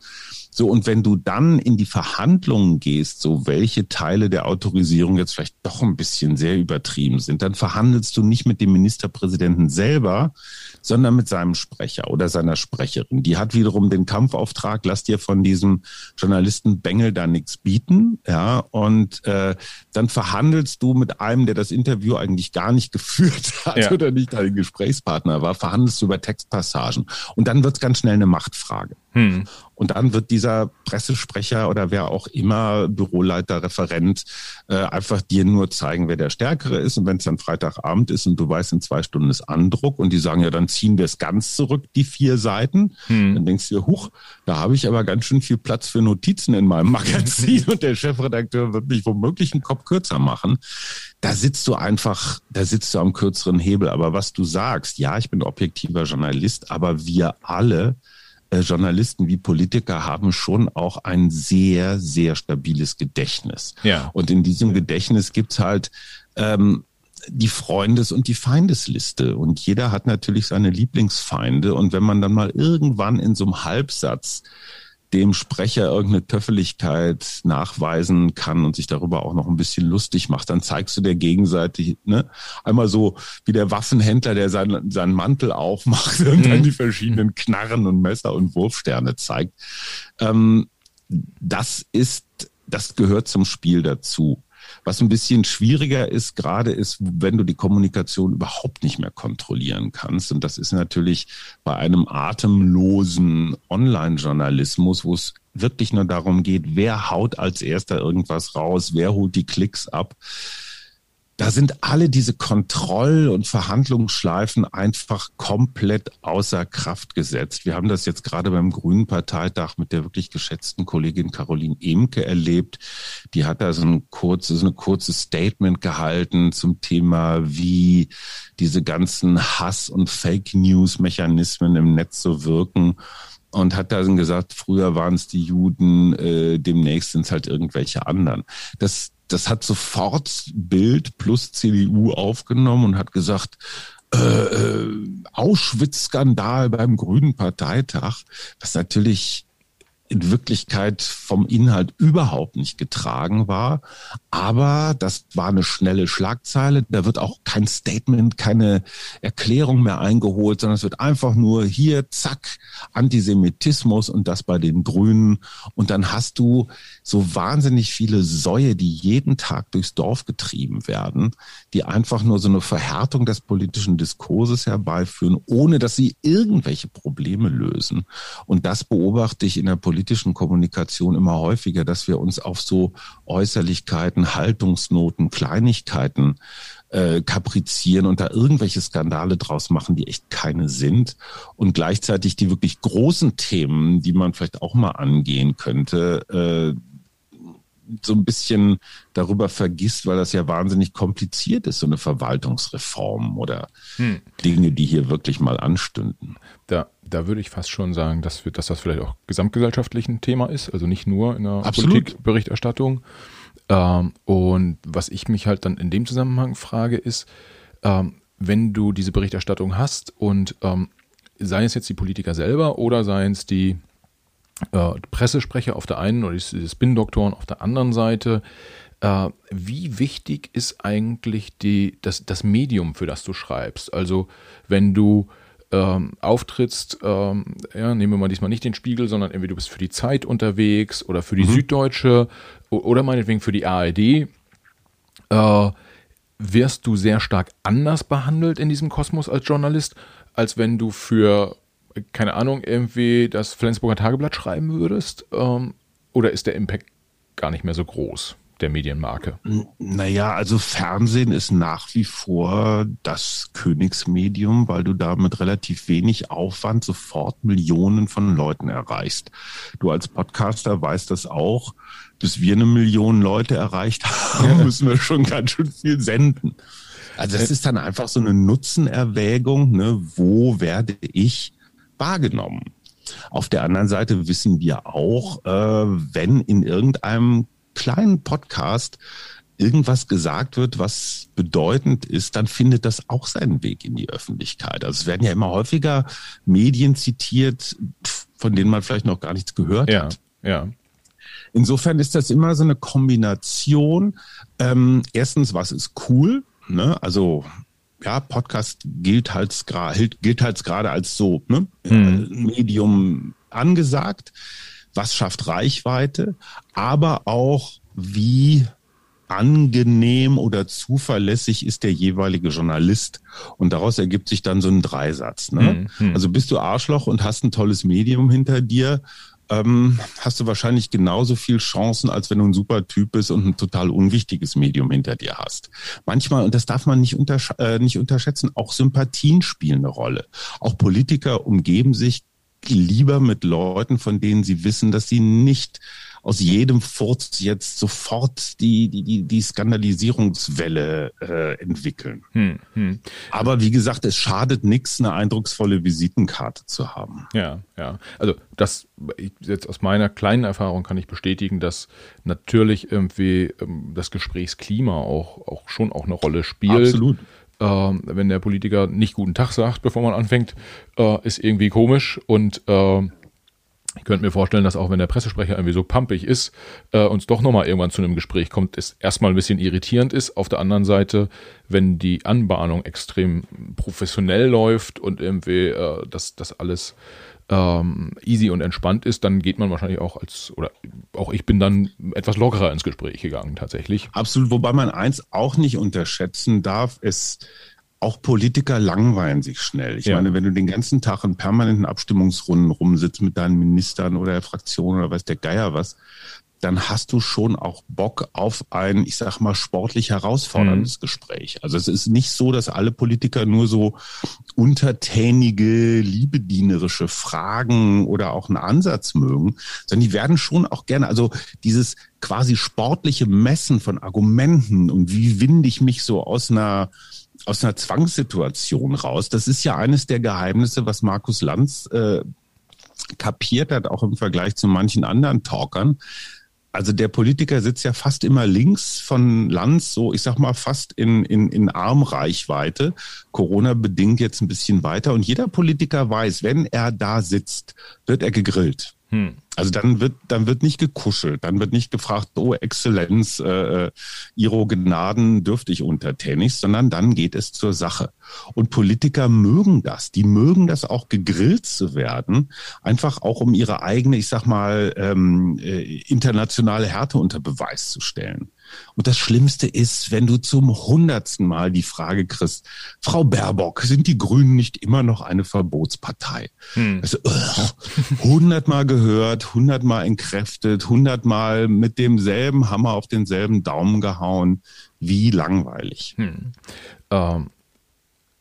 So, und wenn du dann in die Verhandlungen gehst, so welche Teile der Autorisierung jetzt vielleicht doch ein bisschen sehr übertrieben sind, dann verhandelst du nicht mit dem Ministerpräsidenten selber, sondern mit seinem Sprecher oder seiner Sprecherin. Die hat wiederum den Kampfauftrag, lass dir von diesem Journalisten Bengel da nichts bieten, ja, und äh, dann verhandelst du mit einem, der das Interview eigentlich gar nicht geführt hat ja. oder nicht dein Gesprächspartner war, verhandelst du über Textpassagen. Und dann wird es ganz schnell eine Machtfrage. Hm. Und dann wird dieser Pressesprecher oder wer auch immer, Büroleiter, Referent, äh, einfach dir nur zeigen, wer der Stärkere ist. Und wenn es dann Freitagabend ist und du weißt, in zwei Stunden ist Andruck und die sagen, ja, dann ziehen wir es ganz zurück, die vier Seiten, hm. dann denkst du dir, huch, da habe ich aber ganz schön viel Platz für Notizen in meinem Magazin und der Chefredakteur wird mich womöglich einen Kopf kürzer machen. Da sitzt du einfach, da sitzt du am kürzeren Hebel. Aber was du sagst, ja, ich bin objektiver Journalist, aber wir alle äh, Journalisten wie Politiker haben schon auch ein sehr, sehr stabiles Gedächtnis. Ja. Und in diesem Gedächtnis gibt's halt ähm, die Freundes- und die Feindesliste. Und jeder hat natürlich seine Lieblingsfeinde. Und wenn man dann mal irgendwann in so einem Halbsatz dem Sprecher irgendeine Töffeligkeit nachweisen kann und sich darüber auch noch ein bisschen lustig macht, dann zeigst du der gegenseitig, ne, einmal so wie der Waffenhändler, der seinen, seinen Mantel aufmacht und mhm. dann die verschiedenen Knarren und Messer und Wurfsterne zeigt. Ähm, das ist, das gehört zum Spiel dazu. Was ein bisschen schwieriger ist, gerade ist, wenn du die Kommunikation überhaupt nicht mehr kontrollieren kannst. Und das ist natürlich bei einem atemlosen Online-Journalismus, wo es wirklich nur darum geht, wer haut als erster irgendwas raus, wer holt die Klicks ab da sind alle diese Kontroll- und Verhandlungsschleifen einfach komplett außer Kraft gesetzt. Wir haben das jetzt gerade beim Grünen Parteitag mit der wirklich geschätzten Kollegin Caroline Emke erlebt. Die hat da so ein kurzes, ein kurzes Statement gehalten zum Thema, wie diese ganzen Hass- und Fake-News-Mechanismen im Netz so wirken und hat dann gesagt, früher waren es die Juden, äh, demnächst sind es halt irgendwelche anderen. Das, das hat sofort Bild plus CDU aufgenommen und hat gesagt, äh, äh, Auschwitz-Skandal beim Grünen Parteitag, was natürlich in Wirklichkeit vom Inhalt überhaupt nicht getragen war. Aber das war eine schnelle Schlagzeile. Da wird auch kein Statement, keine Erklärung mehr eingeholt, sondern es wird einfach nur hier, zack, Antisemitismus und das bei den Grünen. Und dann hast du so wahnsinnig viele Säue, die jeden Tag durchs Dorf getrieben werden, die einfach nur so eine Verhärtung des politischen Diskurses herbeiführen, ohne dass sie irgendwelche Probleme lösen. Und das beobachte ich in der Politik politischen Kommunikation immer häufiger, dass wir uns auf so Äußerlichkeiten, Haltungsnoten, Kleinigkeiten äh, kaprizieren und da irgendwelche Skandale draus machen, die echt keine sind. Und gleichzeitig die wirklich großen Themen, die man vielleicht auch mal angehen könnte, äh, so ein bisschen darüber vergisst, weil das ja wahnsinnig kompliziert ist, so eine Verwaltungsreform oder hm. Dinge, die hier wirklich mal anstünden. Da, da würde ich fast schon sagen, dass, wir, dass das vielleicht auch gesamtgesellschaftlich ein Thema ist, also nicht nur in der Absolut. Politikberichterstattung. Ähm, und was ich mich halt dann in dem Zusammenhang frage, ist, ähm, wenn du diese Berichterstattung hast und ähm, seien es jetzt die Politiker selber oder seien es die äh, Pressesprecher auf der einen oder die Spin-Doktoren auf der anderen Seite. Äh, wie wichtig ist eigentlich die, das, das Medium, für das du schreibst? Also wenn du ähm, auftrittst, ähm, ja, nehmen wir mal diesmal nicht den Spiegel, sondern entweder du bist für die Zeit unterwegs oder für die mhm. Süddeutsche oder meinetwegen für die ARD, äh, wirst du sehr stark anders behandelt in diesem Kosmos als Journalist, als wenn du für keine Ahnung, irgendwie das Flensburger Tageblatt schreiben würdest? Ähm, oder ist der Impact gar nicht mehr so groß? der Medienmarke? Naja, also Fernsehen ist nach wie vor das Königsmedium, weil du da mit relativ wenig Aufwand sofort Millionen von Leuten erreichst. Du als Podcaster weißt das auch. Bis wir eine Million Leute erreicht haben, müssen wir schon ganz schön viel senden. Also es ist dann einfach so eine Nutzenerwägung, ne? wo werde ich wahrgenommen. Auf der anderen Seite wissen wir auch, äh, wenn in irgendeinem kleinen Podcast irgendwas gesagt wird, was bedeutend ist, dann findet das auch seinen Weg in die Öffentlichkeit. Also es werden ja immer häufiger Medien zitiert, von denen man vielleicht noch gar nichts gehört ja. hat. Ja. Insofern ist das immer so eine Kombination. Ähm, erstens, was ist cool? Ne? Also ja, Podcast gilt halt gerade gilt halt gerade als so ne? Hm. Medium angesagt. Was schafft Reichweite? Aber auch wie angenehm oder zuverlässig ist der jeweilige Journalist. Und daraus ergibt sich dann so ein Dreisatz. Ne? Hm, hm. Also bist du Arschloch und hast ein tolles Medium hinter dir, ähm, hast du wahrscheinlich genauso viel Chancen, als wenn du ein super Typ bist und ein total unwichtiges Medium hinter dir hast. Manchmal, und das darf man nicht, untersch äh, nicht unterschätzen, auch Sympathien spielen eine Rolle. Auch Politiker umgeben sich lieber mit Leuten, von denen sie wissen, dass sie nicht aus jedem Furz jetzt sofort die, die, die, die Skandalisierungswelle äh, entwickeln. Hm, hm. Aber wie gesagt, es schadet nichts, eine eindrucksvolle Visitenkarte zu haben. Ja, ja. Also das jetzt aus meiner kleinen Erfahrung kann ich bestätigen, dass natürlich irgendwie ähm, das Gesprächsklima auch, auch schon auch eine Rolle spielt. Absolut. Ähm, wenn der Politiker nicht guten Tag sagt, bevor man anfängt, äh, ist irgendwie komisch und äh, ich könnte mir vorstellen, dass auch wenn der Pressesprecher irgendwie so pumpig ist, äh, uns doch nochmal irgendwann zu einem Gespräch kommt, es erstmal ein bisschen irritierend ist. Auf der anderen Seite, wenn die Anbahnung extrem professionell läuft und irgendwie äh, das, das alles ähm, easy und entspannt ist, dann geht man wahrscheinlich auch als, oder auch ich bin dann etwas lockerer ins Gespräch gegangen tatsächlich. Absolut, wobei man eins auch nicht unterschätzen darf, ist, auch Politiker langweilen sich schnell. Ich ja. meine, wenn du den ganzen Tag in permanenten Abstimmungsrunden rumsitzt mit deinen Ministern oder der Fraktion oder weiß der Geier was, dann hast du schon auch Bock auf ein, ich sag mal, sportlich herausforderndes mhm. Gespräch. Also es ist nicht so, dass alle Politiker nur so untertänige, liebedienerische Fragen oder auch einen Ansatz mögen, sondern die werden schon auch gerne, also dieses quasi sportliche Messen von Argumenten und wie winde ich mich so aus einer aus einer Zwangssituation raus. Das ist ja eines der Geheimnisse, was Markus Lanz äh, kapiert hat, auch im Vergleich zu manchen anderen Talkern. Also der Politiker sitzt ja fast immer links von Lanz, so ich sag mal fast in, in, in Armreichweite. Corona bedingt jetzt ein bisschen weiter. Und jeder Politiker weiß, wenn er da sitzt, wird er gegrillt. Hm. Also dann wird dann wird nicht gekuschelt, dann wird nicht gefragt, oh Exzellenz, äh, äh, Ihre Gnaden dürfte ich untertänig, sondern dann geht es zur Sache. Und Politiker mögen das, die mögen das auch gegrillt zu werden, einfach auch um ihre eigene, ich sag mal, ähm, äh, internationale Härte unter Beweis zu stellen. Und das Schlimmste ist, wenn du zum hundertsten Mal die Frage kriegst, Frau Baerbock, sind die Grünen nicht immer noch eine Verbotspartei? Hm. Also, hundertmal gehört, hundertmal entkräftet, hundertmal mit demselben Hammer auf denselben Daumen gehauen. Wie langweilig. Hm. Ähm,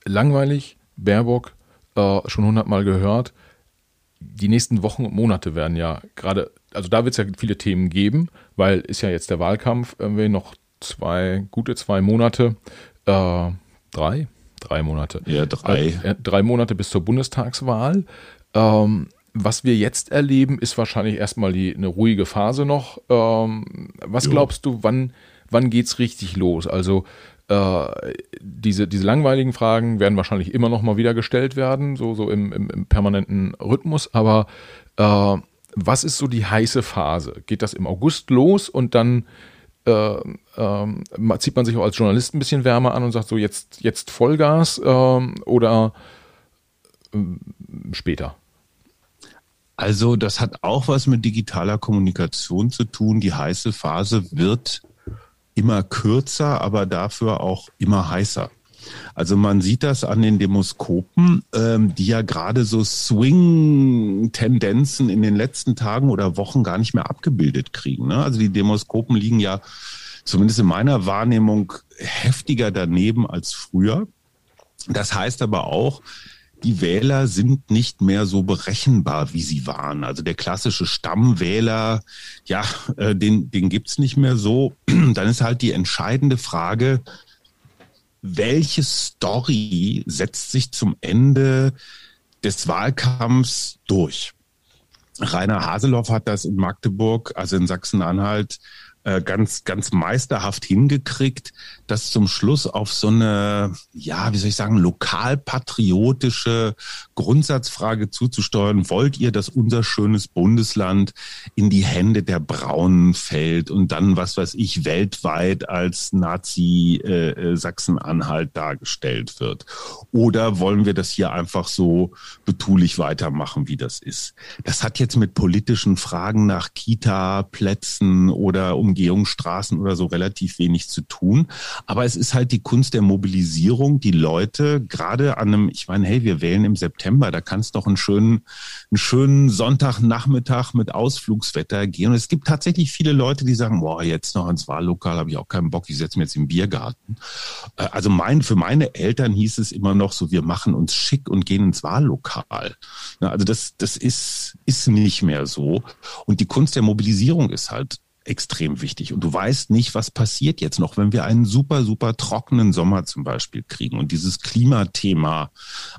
langweilig, Baerbock, äh, schon hundertmal gehört. Die nächsten Wochen und Monate werden ja gerade also da wird es ja viele Themen geben, weil ist ja jetzt der Wahlkampf irgendwie noch zwei, gute zwei Monate, äh, drei, drei Monate. Ja, drei. Äh, drei Monate bis zur Bundestagswahl. Ähm, was wir jetzt erleben, ist wahrscheinlich erstmal die, eine ruhige Phase noch. Ähm, was jo. glaubst du, wann, wann es richtig los? Also äh, diese, diese langweiligen Fragen werden wahrscheinlich immer noch mal wieder gestellt werden, so, so im, im, im permanenten Rhythmus, aber äh, was ist so die heiße Phase? Geht das im August los und dann äh, äh, zieht man sich auch als Journalist ein bisschen wärmer an und sagt so jetzt, jetzt Vollgas äh, oder ähm, später? Also das hat auch was mit digitaler Kommunikation zu tun. Die heiße Phase wird immer kürzer, aber dafür auch immer heißer. Also man sieht das an den Demoskopen, ähm, die ja gerade so Swing-Tendenzen in den letzten Tagen oder Wochen gar nicht mehr abgebildet kriegen. Ne? Also die Demoskopen liegen ja zumindest in meiner Wahrnehmung heftiger daneben als früher. Das heißt aber auch, die Wähler sind nicht mehr so berechenbar, wie sie waren. Also der klassische Stammwähler, ja, äh, den, den gibt's nicht mehr so. Dann ist halt die entscheidende Frage, welche Story setzt sich zum Ende des Wahlkampfs durch? Rainer Haseloff hat das in Magdeburg, also in Sachsen-Anhalt, äh, ganz, ganz meisterhaft hingekriegt, das zum Schluss auf so eine, ja, wie soll ich sagen, lokalpatriotische Grundsatzfrage zuzusteuern. Wollt ihr, dass unser schönes Bundesland in die Hände der Braunen fällt und dann, was weiß ich, weltweit als Nazi äh, äh dargestellt wird? Oder wollen wir das hier einfach so betulich weitermachen, wie das ist? Das hat jetzt mit politischen Fragen nach Kita-Plätzen oder um Umgehungsstraßen oder so relativ wenig zu tun. Aber es ist halt die Kunst der Mobilisierung, die Leute gerade an einem, ich meine, hey, wir wählen im September, da kann es doch einen schönen, einen schönen Sonntagnachmittag mit Ausflugswetter gehen. Und es gibt tatsächlich viele Leute, die sagen, boah, jetzt noch ins Wahllokal habe ich auch keinen Bock, ich setze mir jetzt im Biergarten. Äh, also mein, für meine Eltern hieß es immer noch so, wir machen uns schick und gehen ins Wahllokal. Also das, das ist, ist nicht mehr so. Und die Kunst der Mobilisierung ist halt extrem wichtig. Und du weißt nicht, was passiert jetzt noch, wenn wir einen super, super trockenen Sommer zum Beispiel kriegen und dieses Klimathema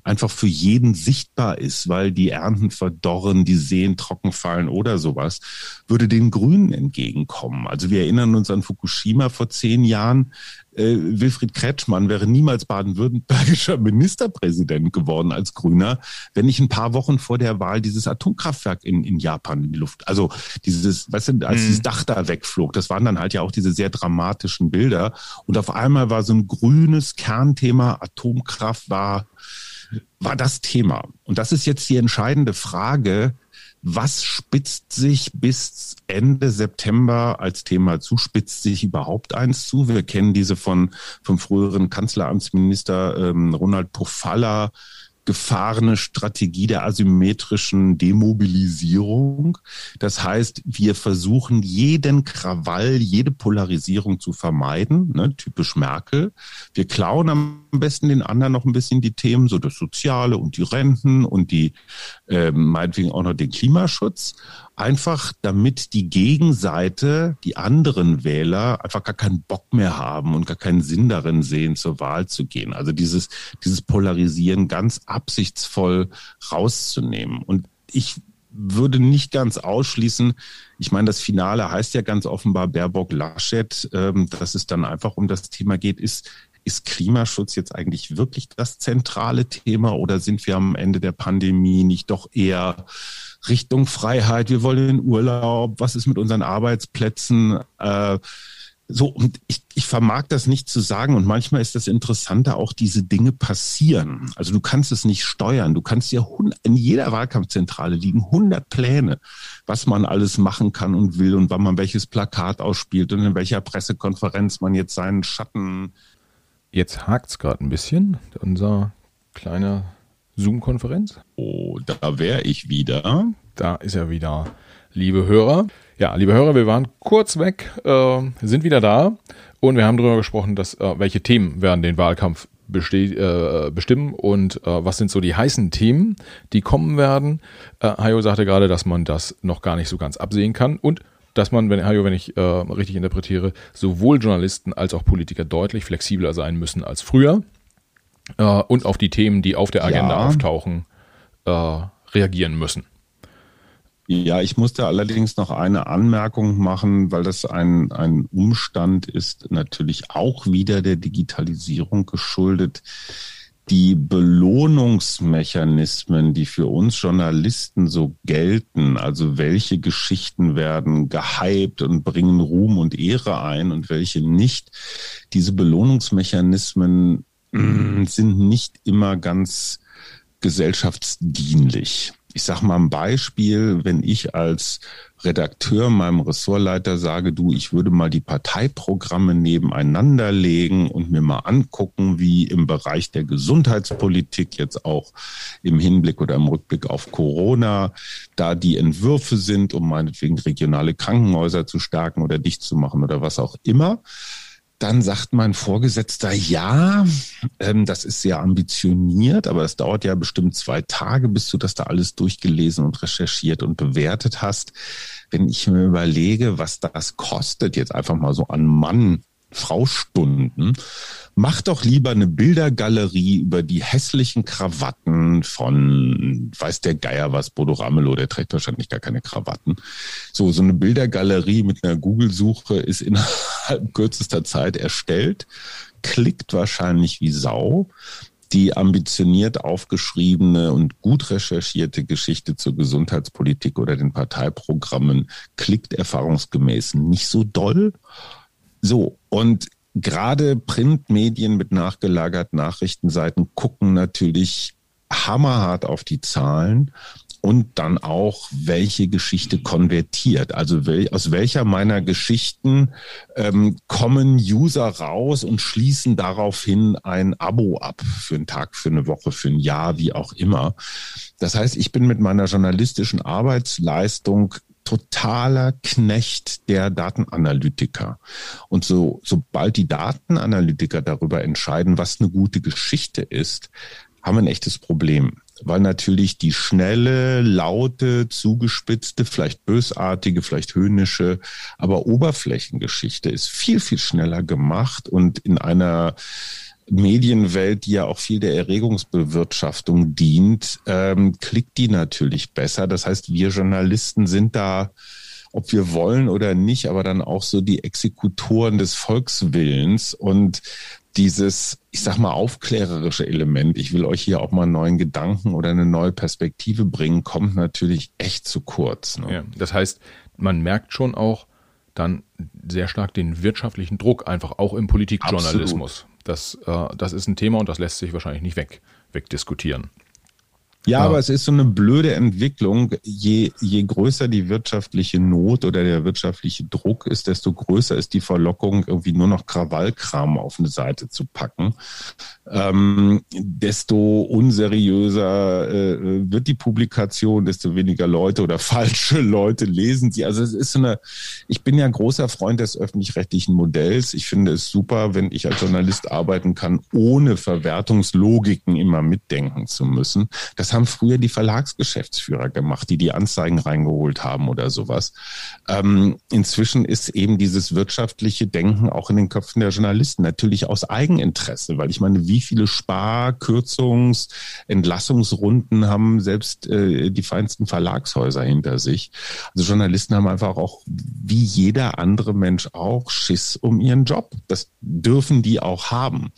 einfach für jeden sichtbar ist, weil die Ernten verdorren, die Seen trocken fallen oder sowas, würde den Grünen entgegenkommen. Also wir erinnern uns an Fukushima vor zehn Jahren äh, Wilfried Kretschmann wäre niemals baden-württembergischer Ministerpräsident geworden als Grüner, wenn nicht ein paar Wochen vor der Wahl dieses Atomkraftwerk in, in Japan in die Luft, also dieses, weißt du, als mhm. dieses Dach da wegflog, das waren dann halt ja auch diese sehr dramatischen Bilder. Und auf einmal war so ein grünes Kernthema, Atomkraft war, war das Thema. Und das ist jetzt die entscheidende Frage, was spitzt sich bis Ende September als Thema zu? Spitzt sich überhaupt eins zu? Wir kennen diese von vom früheren Kanzleramtsminister ähm, Ronald Pofalla gefahrene Strategie der asymmetrischen Demobilisierung. Das heißt, wir versuchen jeden Krawall, jede Polarisierung zu vermeiden, ne, typisch Merkel. Wir klauen am besten den anderen noch ein bisschen die Themen, so das Soziale und die Renten und die äh, meinetwegen auch noch den Klimaschutz einfach damit die Gegenseite, die anderen Wähler einfach gar keinen Bock mehr haben und gar keinen Sinn darin sehen, zur Wahl zu gehen. Also dieses, dieses Polarisieren ganz absichtsvoll rauszunehmen. Und ich würde nicht ganz ausschließen, ich meine, das Finale heißt ja ganz offenbar Baerbock-Laschet, ähm, dass es dann einfach um das Thema geht, ist, ist Klimaschutz jetzt eigentlich wirklich das zentrale Thema oder sind wir am Ende der Pandemie nicht doch eher Richtung Freiheit, wir wollen in Urlaub, was ist mit unseren Arbeitsplätzen? Äh, so, und ich, ich vermag das nicht zu sagen. Und manchmal ist das Interessanter, auch diese Dinge passieren. Also du kannst es nicht steuern. Du kannst ja in jeder Wahlkampfzentrale liegen 100 Pläne, was man alles machen kann und will und wann man welches Plakat ausspielt und in welcher Pressekonferenz man jetzt seinen Schatten. Jetzt hakt's gerade ein bisschen. Unser kleiner Zoom-Konferenz. Oh, da wäre ich wieder. Da ist er wieder, liebe Hörer. Ja, liebe Hörer, wir waren kurz weg, äh, sind wieder da und wir haben darüber gesprochen, dass, äh, welche Themen werden den Wahlkampf äh, bestimmen und äh, was sind so die heißen Themen, die kommen werden. Äh, Hayo sagte gerade, dass man das noch gar nicht so ganz absehen kann und dass man, wenn Hayo, wenn ich äh, richtig interpretiere, sowohl Journalisten als auch Politiker deutlich flexibler sein müssen als früher äh, und auf die Themen, die auf der Agenda ja. auftauchen, äh, reagieren müssen. Ja, ich musste allerdings noch eine Anmerkung machen, weil das ein, ein Umstand ist, natürlich auch wieder der Digitalisierung geschuldet. Die Belohnungsmechanismen, die für uns Journalisten so gelten, also welche Geschichten werden gehypt und bringen Ruhm und Ehre ein und welche nicht, diese Belohnungsmechanismen sind nicht immer ganz gesellschaftsdienlich. Ich sage mal ein Beispiel, wenn ich als Redakteur meinem Ressortleiter sage, du, ich würde mal die Parteiprogramme nebeneinander legen und mir mal angucken, wie im Bereich der Gesundheitspolitik jetzt auch im Hinblick oder im Rückblick auf Corona da die Entwürfe sind, um meinetwegen regionale Krankenhäuser zu stärken oder dicht zu machen oder was auch immer dann sagt mein Vorgesetzter, ja, ähm, das ist sehr ambitioniert, aber es dauert ja bestimmt zwei Tage, bis du das da alles durchgelesen und recherchiert und bewertet hast. Wenn ich mir überlege, was das kostet, jetzt einfach mal so an Mann Fraustunden. Mach doch lieber eine Bildergalerie über die hässlichen Krawatten von, weiß der Geier was, Bodo Ramelow, der trägt wahrscheinlich gar keine Krawatten. So, so eine Bildergalerie mit einer Google-Suche ist innerhalb kürzester Zeit erstellt, klickt wahrscheinlich wie Sau die ambitioniert aufgeschriebene und gut recherchierte Geschichte zur Gesundheitspolitik oder den Parteiprogrammen klickt erfahrungsgemäß nicht so doll. So, und gerade Printmedien mit nachgelagerten Nachrichtenseiten gucken natürlich hammerhart auf die Zahlen und dann auch, welche Geschichte konvertiert. Also wel, aus welcher meiner Geschichten ähm, kommen User raus und schließen daraufhin ein Abo ab für einen Tag, für eine Woche, für ein Jahr, wie auch immer. Das heißt, ich bin mit meiner journalistischen Arbeitsleistung totaler Knecht der Datenanalytiker. Und so, sobald die Datenanalytiker darüber entscheiden, was eine gute Geschichte ist, haben wir ein echtes Problem weil natürlich die schnelle, laute, zugespitzte, vielleicht bösartige, vielleicht höhnische, aber Oberflächengeschichte ist viel, viel schneller gemacht und in einer Medienwelt, die ja auch viel der Erregungsbewirtschaftung dient, ähm, klickt die natürlich besser. Das heißt, wir Journalisten sind da ob wir wollen oder nicht, aber dann auch so die Exekutoren des Volkswillens. Und dieses, ich sag mal, aufklärerische Element, ich will euch hier auch mal einen neuen Gedanken oder eine neue Perspektive bringen, kommt natürlich echt zu kurz. Ne? Ja, das heißt, man merkt schon auch dann sehr stark den wirtschaftlichen Druck, einfach auch im Politikjournalismus. Das, äh, das ist ein Thema und das lässt sich wahrscheinlich nicht weg, wegdiskutieren. Ja, ja, aber es ist so eine blöde Entwicklung. Je, je größer die wirtschaftliche Not oder der wirtschaftliche Druck ist, desto größer ist die Verlockung, irgendwie nur noch Krawallkram auf eine Seite zu packen. Ähm, desto unseriöser äh, wird die Publikation, desto weniger Leute oder falsche Leute lesen sie. Also es ist so eine, ich bin ja großer Freund des öffentlich-rechtlichen Modells. Ich finde es super, wenn ich als Journalist arbeiten kann, ohne Verwertungslogiken immer mitdenken zu müssen. Das haben früher die Verlagsgeschäftsführer gemacht, die die Anzeigen reingeholt haben oder sowas. Ähm, inzwischen ist eben dieses wirtschaftliche Denken auch in den Köpfen der Journalisten natürlich aus Eigeninteresse, weil ich meine, wie viele Spar-, Kürzungs-, Entlassungsrunden haben selbst äh, die feinsten Verlagshäuser hinter sich. Also Journalisten haben einfach auch, wie jeder andere Mensch auch, Schiss um ihren Job. Das dürfen die auch haben.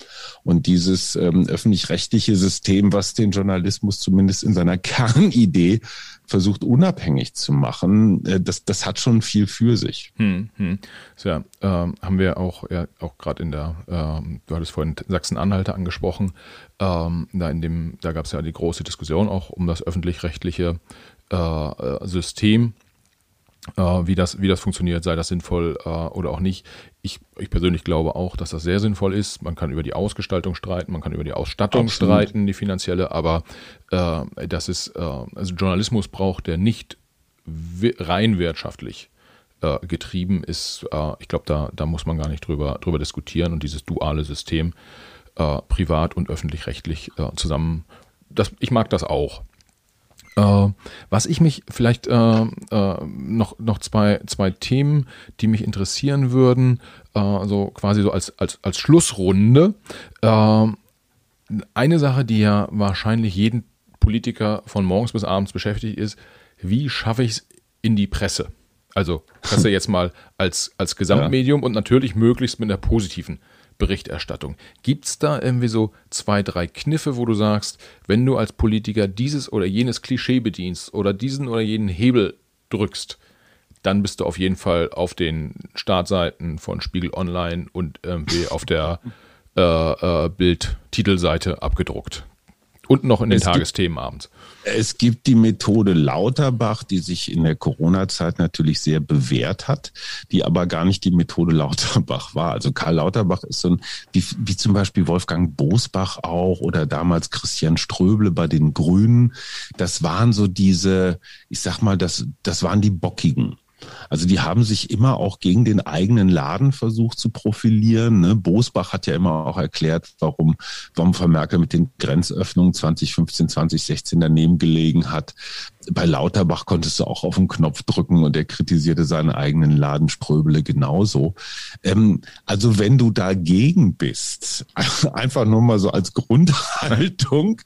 Und dieses ähm, öffentlich-rechtliche System, was den Journalismus zumindest zumindest in seiner Kernidee versucht unabhängig zu machen, äh, das, das hat schon viel für sich. Hm, hm. So, ja, ähm, haben wir auch, ja, auch gerade in der, ähm, du hattest vorhin Sachsen-Anhalt angesprochen, ähm, da in dem, da gab es ja die große Diskussion auch um das öffentlich-rechtliche äh, äh System äh, wie, das, wie das funktioniert, sei das sinnvoll äh, oder auch nicht. Ich, ich persönlich glaube auch, dass das sehr sinnvoll ist. Man kann über die Ausgestaltung streiten, man kann über die Ausstattung Absolut. streiten, die finanzielle, aber äh, das ist, äh, also Journalismus braucht, der nicht rein wirtschaftlich äh, getrieben ist. Äh, ich glaube, da, da muss man gar nicht drüber, drüber diskutieren und dieses duale System, privat und öffentlich-rechtlich zusammen, das, ich mag das auch. Äh, was ich mich vielleicht äh, äh, noch, noch zwei, zwei Themen, die mich interessieren würden, äh, so quasi so als, als, als Schlussrunde. Äh, eine Sache, die ja wahrscheinlich jeden Politiker von morgens bis abends beschäftigt ist, wie schaffe ich es in die Presse? Also Presse jetzt mal als, als Gesamtmedium ja. und natürlich möglichst mit einer positiven Berichterstattung. Gibt es da irgendwie so zwei, drei Kniffe, wo du sagst, wenn du als Politiker dieses oder jenes Klischee bedienst oder diesen oder jenen Hebel drückst, dann bist du auf jeden Fall auf den Startseiten von Spiegel Online und irgendwie auf der äh, äh, Bild-Titelseite abgedruckt. Und noch in den es Tagesthemen gibt, abends. Es gibt die Methode Lauterbach, die sich in der Corona-Zeit natürlich sehr bewährt hat, die aber gar nicht die Methode Lauterbach war. Also Karl Lauterbach ist so ein, wie, wie zum Beispiel Wolfgang Bosbach auch oder damals Christian Ströble bei den Grünen. Das waren so diese, ich sag mal, das, das waren die Bockigen. Also die haben sich immer auch gegen den eigenen Laden versucht zu profilieren. Ne? Bosbach hat ja immer auch erklärt, warum, warum Frau Merkel mit den Grenzöffnungen 2015, 2016 daneben gelegen hat. Bei Lauterbach konntest du auch auf den Knopf drücken und er kritisierte seinen eigenen Laden Spröbele genauso. Ähm, also wenn du dagegen bist, einfach nur mal so als Grundhaltung,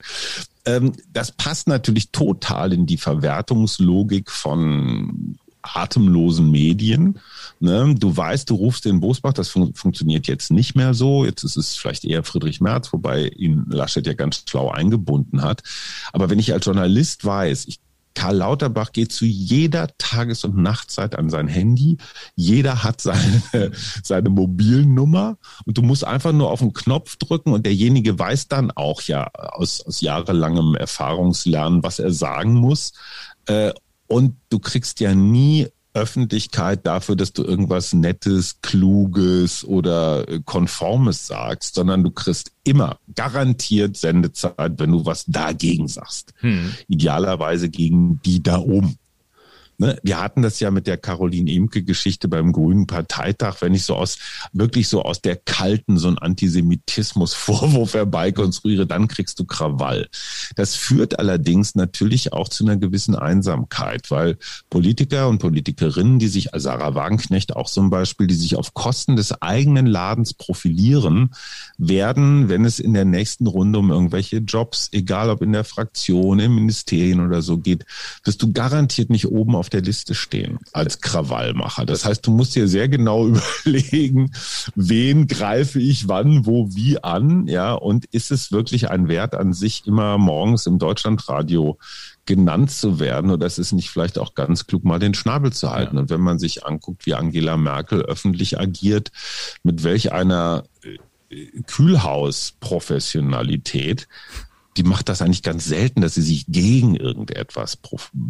ähm, das passt natürlich total in die Verwertungslogik von atemlosen Medien. Ne? Du weißt, du rufst den Bosbach, das fun funktioniert jetzt nicht mehr so. Jetzt ist es vielleicht eher Friedrich Merz, wobei ihn Laschet ja ganz schlau eingebunden hat. Aber wenn ich als Journalist weiß, ich Karl Lauterbach geht zu jeder Tages- und Nachtzeit an sein Handy. Jeder hat seine, seine Mobilnummer und du musst einfach nur auf den Knopf drücken und derjenige weiß dann auch ja aus, aus jahrelangem Erfahrungslernen, was er sagen muss. Äh, und du kriegst ja nie Öffentlichkeit dafür, dass du irgendwas Nettes, Kluges oder äh, Konformes sagst, sondern du kriegst immer garantiert Sendezeit, wenn du was dagegen sagst. Hm. Idealerweise gegen die da oben. Ne? Wir hatten das ja mit der Caroline Imke-Geschichte beim Grünen Parteitag, wenn ich so aus, wirklich so aus der kalten, so ein Antisemitismus-Vorwurf herbeikonstruiere, dann kriegst du Krawall. Das führt allerdings natürlich auch zu einer gewissen Einsamkeit, weil Politiker und Politikerinnen, die sich, also Sarah Wagenknecht auch zum Beispiel, die sich auf Kosten des eigenen Ladens profilieren, werden, wenn es in der nächsten Runde um irgendwelche Jobs, egal ob in der Fraktion, im Ministerien oder so geht, wirst du garantiert nicht oben auf der Liste stehen als Krawallmacher. Das heißt, du musst dir sehr genau überlegen, wen greife ich wann, wo, wie an, ja, und ist es wirklich ein Wert an sich, immer morgens im Deutschlandradio genannt zu werden oder ist es nicht vielleicht auch ganz klug, mal den Schnabel zu halten? Ja. Und wenn man sich anguckt, wie Angela Merkel öffentlich agiert, mit welch einer äh, Kühlhaus-Professionalität, die macht das eigentlich ganz selten, dass sie sich gegen irgendetwas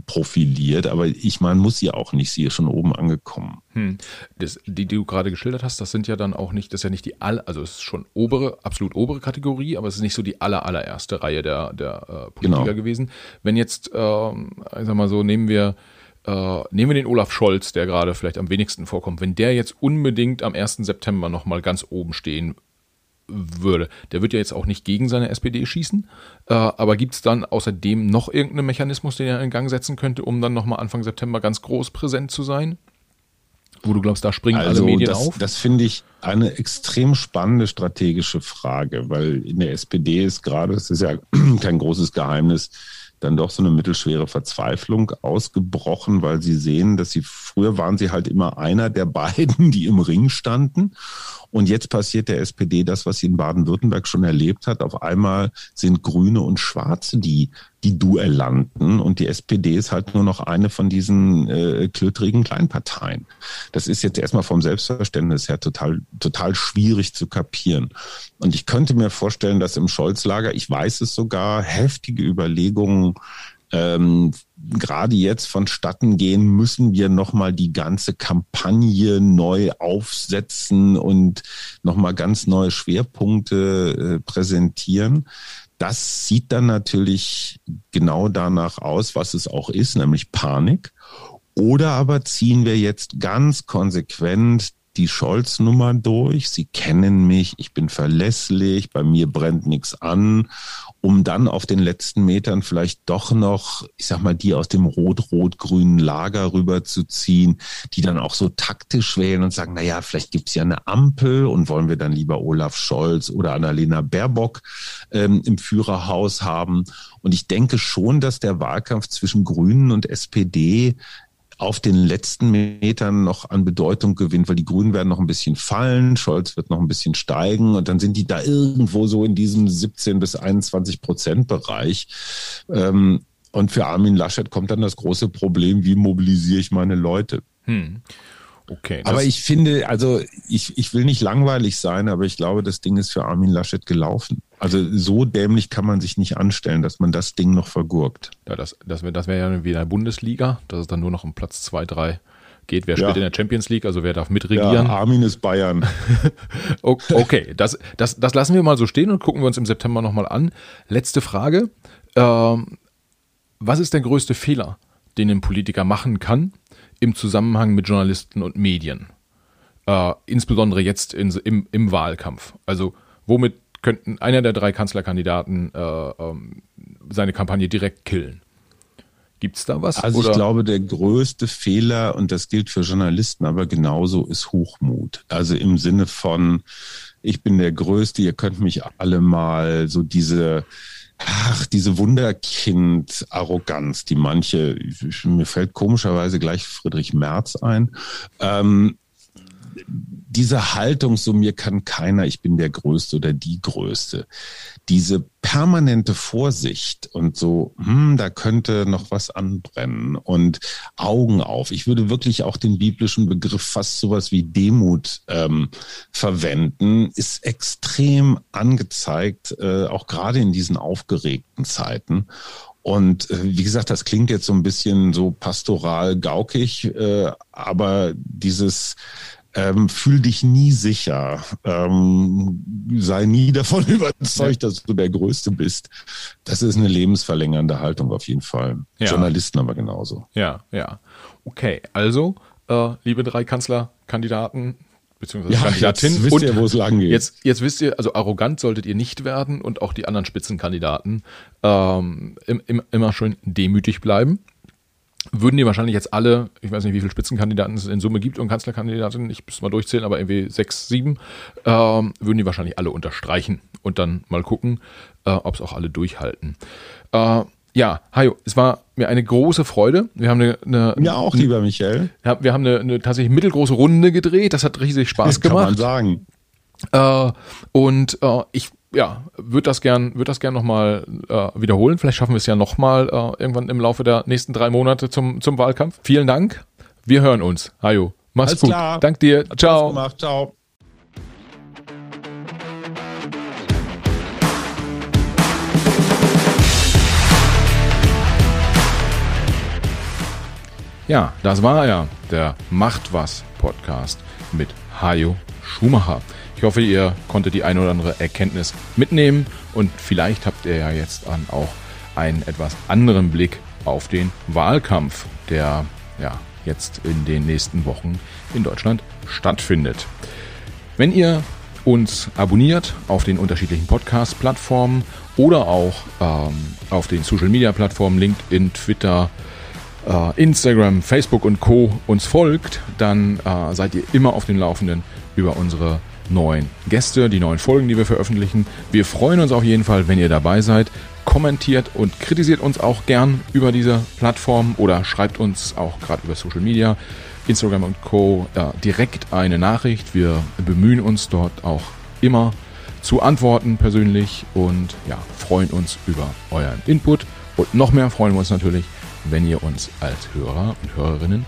profiliert. Aber ich meine, muss sie auch nicht. Sie ist schon oben angekommen. Hm. Das, die, die du gerade geschildert hast, das sind ja dann auch nicht, das ist ja nicht die all, also es ist schon obere, absolut obere Kategorie, aber es ist nicht so die aller, allererste Reihe der, der äh, Politiker genau. gewesen. Wenn jetzt, äh, ich sag mal so, nehmen wir Uh, nehmen wir den Olaf Scholz, der gerade vielleicht am wenigsten vorkommt. Wenn der jetzt unbedingt am 1. September nochmal ganz oben stehen würde. Der wird ja jetzt auch nicht gegen seine SPD schießen, äh, aber gibt es dann außerdem noch irgendeinen Mechanismus, den er in Gang setzen könnte, um dann nochmal Anfang September ganz groß präsent zu sein? Wo du glaubst, da springen also alle Medien das, auf? Das finde ich eine extrem spannende strategische Frage, weil in der SPD ist gerade, es ist ja kein großes Geheimnis, dann doch so eine mittelschwere Verzweiflung ausgebrochen, weil sie sehen, dass sie früher waren sie halt immer einer der beiden, die im Ring standen. Und jetzt passiert der SPD das, was sie in Baden-Württemberg schon erlebt hat. Auf einmal sind Grüne und Schwarze die, die Duellanten und die SPD ist halt nur noch eine von diesen äh, klötrigen Kleinparteien. Das ist jetzt erstmal vom Selbstverständnis her total, total schwierig zu kapieren. Und ich könnte mir vorstellen, dass im Scholz-Lager, ich weiß es sogar, heftige Überlegungen ähm, gerade jetzt vonstatten gehen, müssen wir nochmal die ganze Kampagne neu aufsetzen und nochmal ganz neue Schwerpunkte äh, präsentieren. Das sieht dann natürlich genau danach aus, was es auch ist, nämlich Panik. Oder aber ziehen wir jetzt ganz konsequent die Scholz-Nummer durch. Sie kennen mich, ich bin verlässlich, bei mir brennt nichts an um dann auf den letzten Metern vielleicht doch noch, ich sag mal, die aus dem rot-rot-grünen Lager rüberzuziehen, die dann auch so taktisch wählen und sagen, na ja, vielleicht gibt's ja eine Ampel und wollen wir dann lieber Olaf Scholz oder Annalena Baerbock ähm, im Führerhaus haben. Und ich denke schon, dass der Wahlkampf zwischen Grünen und SPD auf den letzten Metern noch an Bedeutung gewinnt, weil die Grünen werden noch ein bisschen fallen, Scholz wird noch ein bisschen steigen und dann sind die da irgendwo so in diesem 17 bis 21 Prozent Bereich. Ähm, und für Armin Laschet kommt dann das große Problem, wie mobilisiere ich meine Leute? Hm. Okay. Aber ich finde, also ich, ich will nicht langweilig sein, aber ich glaube, das Ding ist für Armin Laschet gelaufen. Also so dämlich kann man sich nicht anstellen, dass man das Ding noch vergurkt. Ja, das, das wäre das wär ja wie in der Bundesliga, dass es dann nur noch um Platz 2, 3 geht. Wer ja. spielt in der Champions League, also wer darf mitregieren? Ja, Armin ist Bayern. okay, das, das, das lassen wir mal so stehen und gucken wir uns im September nochmal an. Letzte Frage. Ähm, was ist der größte Fehler, den ein Politiker machen kann, im Zusammenhang mit Journalisten und Medien. Äh, insbesondere jetzt in, im, im Wahlkampf. Also womit könnten einer der drei Kanzlerkandidaten äh, ähm, seine Kampagne direkt killen? Gibt es da was? Also oder? ich glaube, der größte Fehler, und das gilt für Journalisten, aber genauso ist Hochmut. Also im Sinne von, ich bin der Größte, ihr könnt mich alle mal so diese, ach, diese Wunderkind-Arroganz, die manche, mir fällt komischerweise gleich Friedrich Merz ein, ähm, diese Haltung, so mir kann keiner, ich bin der Größte oder die Größte, diese permanente Vorsicht und so, hm, da könnte noch was anbrennen und Augen auf. Ich würde wirklich auch den biblischen Begriff fast sowas wie Demut ähm, verwenden, ist extrem angezeigt, äh, auch gerade in diesen aufgeregten Zeiten. Und äh, wie gesagt, das klingt jetzt so ein bisschen so pastoral gaukig, äh, aber dieses ähm, fühl dich nie sicher. Ähm, sei nie davon überzeugt, dass du der Größte bist. Das ist eine lebensverlängernde Haltung auf jeden Fall. Ja. Journalisten aber genauso. Ja, ja. Okay, also, äh, liebe drei Kanzlerkandidaten, beziehungsweise ja, Kandidatin. Jetzt wisst ihr, wo es lang geht. Jetzt, jetzt wisst ihr, also arrogant solltet ihr nicht werden und auch die anderen Spitzenkandidaten ähm, im, im, immer schön demütig bleiben würden die wahrscheinlich jetzt alle, ich weiß nicht, wie viele Spitzenkandidaten es in Summe gibt und Kanzlerkandidatinnen, ich muss mal durchzählen, aber irgendwie sechs, sieben, ähm, würden die wahrscheinlich alle unterstreichen und dann mal gucken, äh, ob es auch alle durchhalten. Äh, ja, Hajo, es war mir eine große Freude. Wir haben eine, eine ja auch lieber Michael. Wir haben eine, eine tatsächlich mittelgroße Runde gedreht. Das hat riesig Spaß gemacht. Kann man sagen. Äh, und äh, ich ja, würde das gern, würde das gern nochmal äh, wiederholen. Vielleicht schaffen wir es ja nochmal äh, irgendwann im Laufe der nächsten drei Monate zum, zum Wahlkampf. Vielen Dank. Wir hören uns. Hajo, mach's Alles gut. Klar. Dank dir. Hat Ciao. Gemacht. Ciao. Ja, das war er, der Macht was Podcast mit Hajo Schumacher. Ich hoffe, ihr konntet die eine oder andere Erkenntnis mitnehmen und vielleicht habt ihr ja jetzt dann auch einen etwas anderen Blick auf den Wahlkampf, der ja jetzt in den nächsten Wochen in Deutschland stattfindet. Wenn ihr uns abonniert auf den unterschiedlichen Podcast-Plattformen oder auch ähm, auf den Social-Media-Plattformen LinkedIn, Twitter, äh, Instagram, Facebook und Co. uns folgt, dann äh, seid ihr immer auf dem Laufenden über unsere neuen Gäste, die neuen Folgen, die wir veröffentlichen. Wir freuen uns auf jeden Fall, wenn ihr dabei seid. Kommentiert und kritisiert uns auch gern über diese Plattform oder schreibt uns auch gerade über Social Media, Instagram und Co. Direkt eine Nachricht. Wir bemühen uns dort auch immer zu antworten persönlich und ja, freuen uns über euren Input. Und noch mehr freuen wir uns natürlich, wenn ihr uns als Hörer und Hörerinnen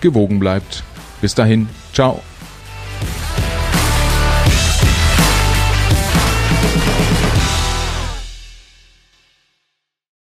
gewogen bleibt. Bis dahin, ciao.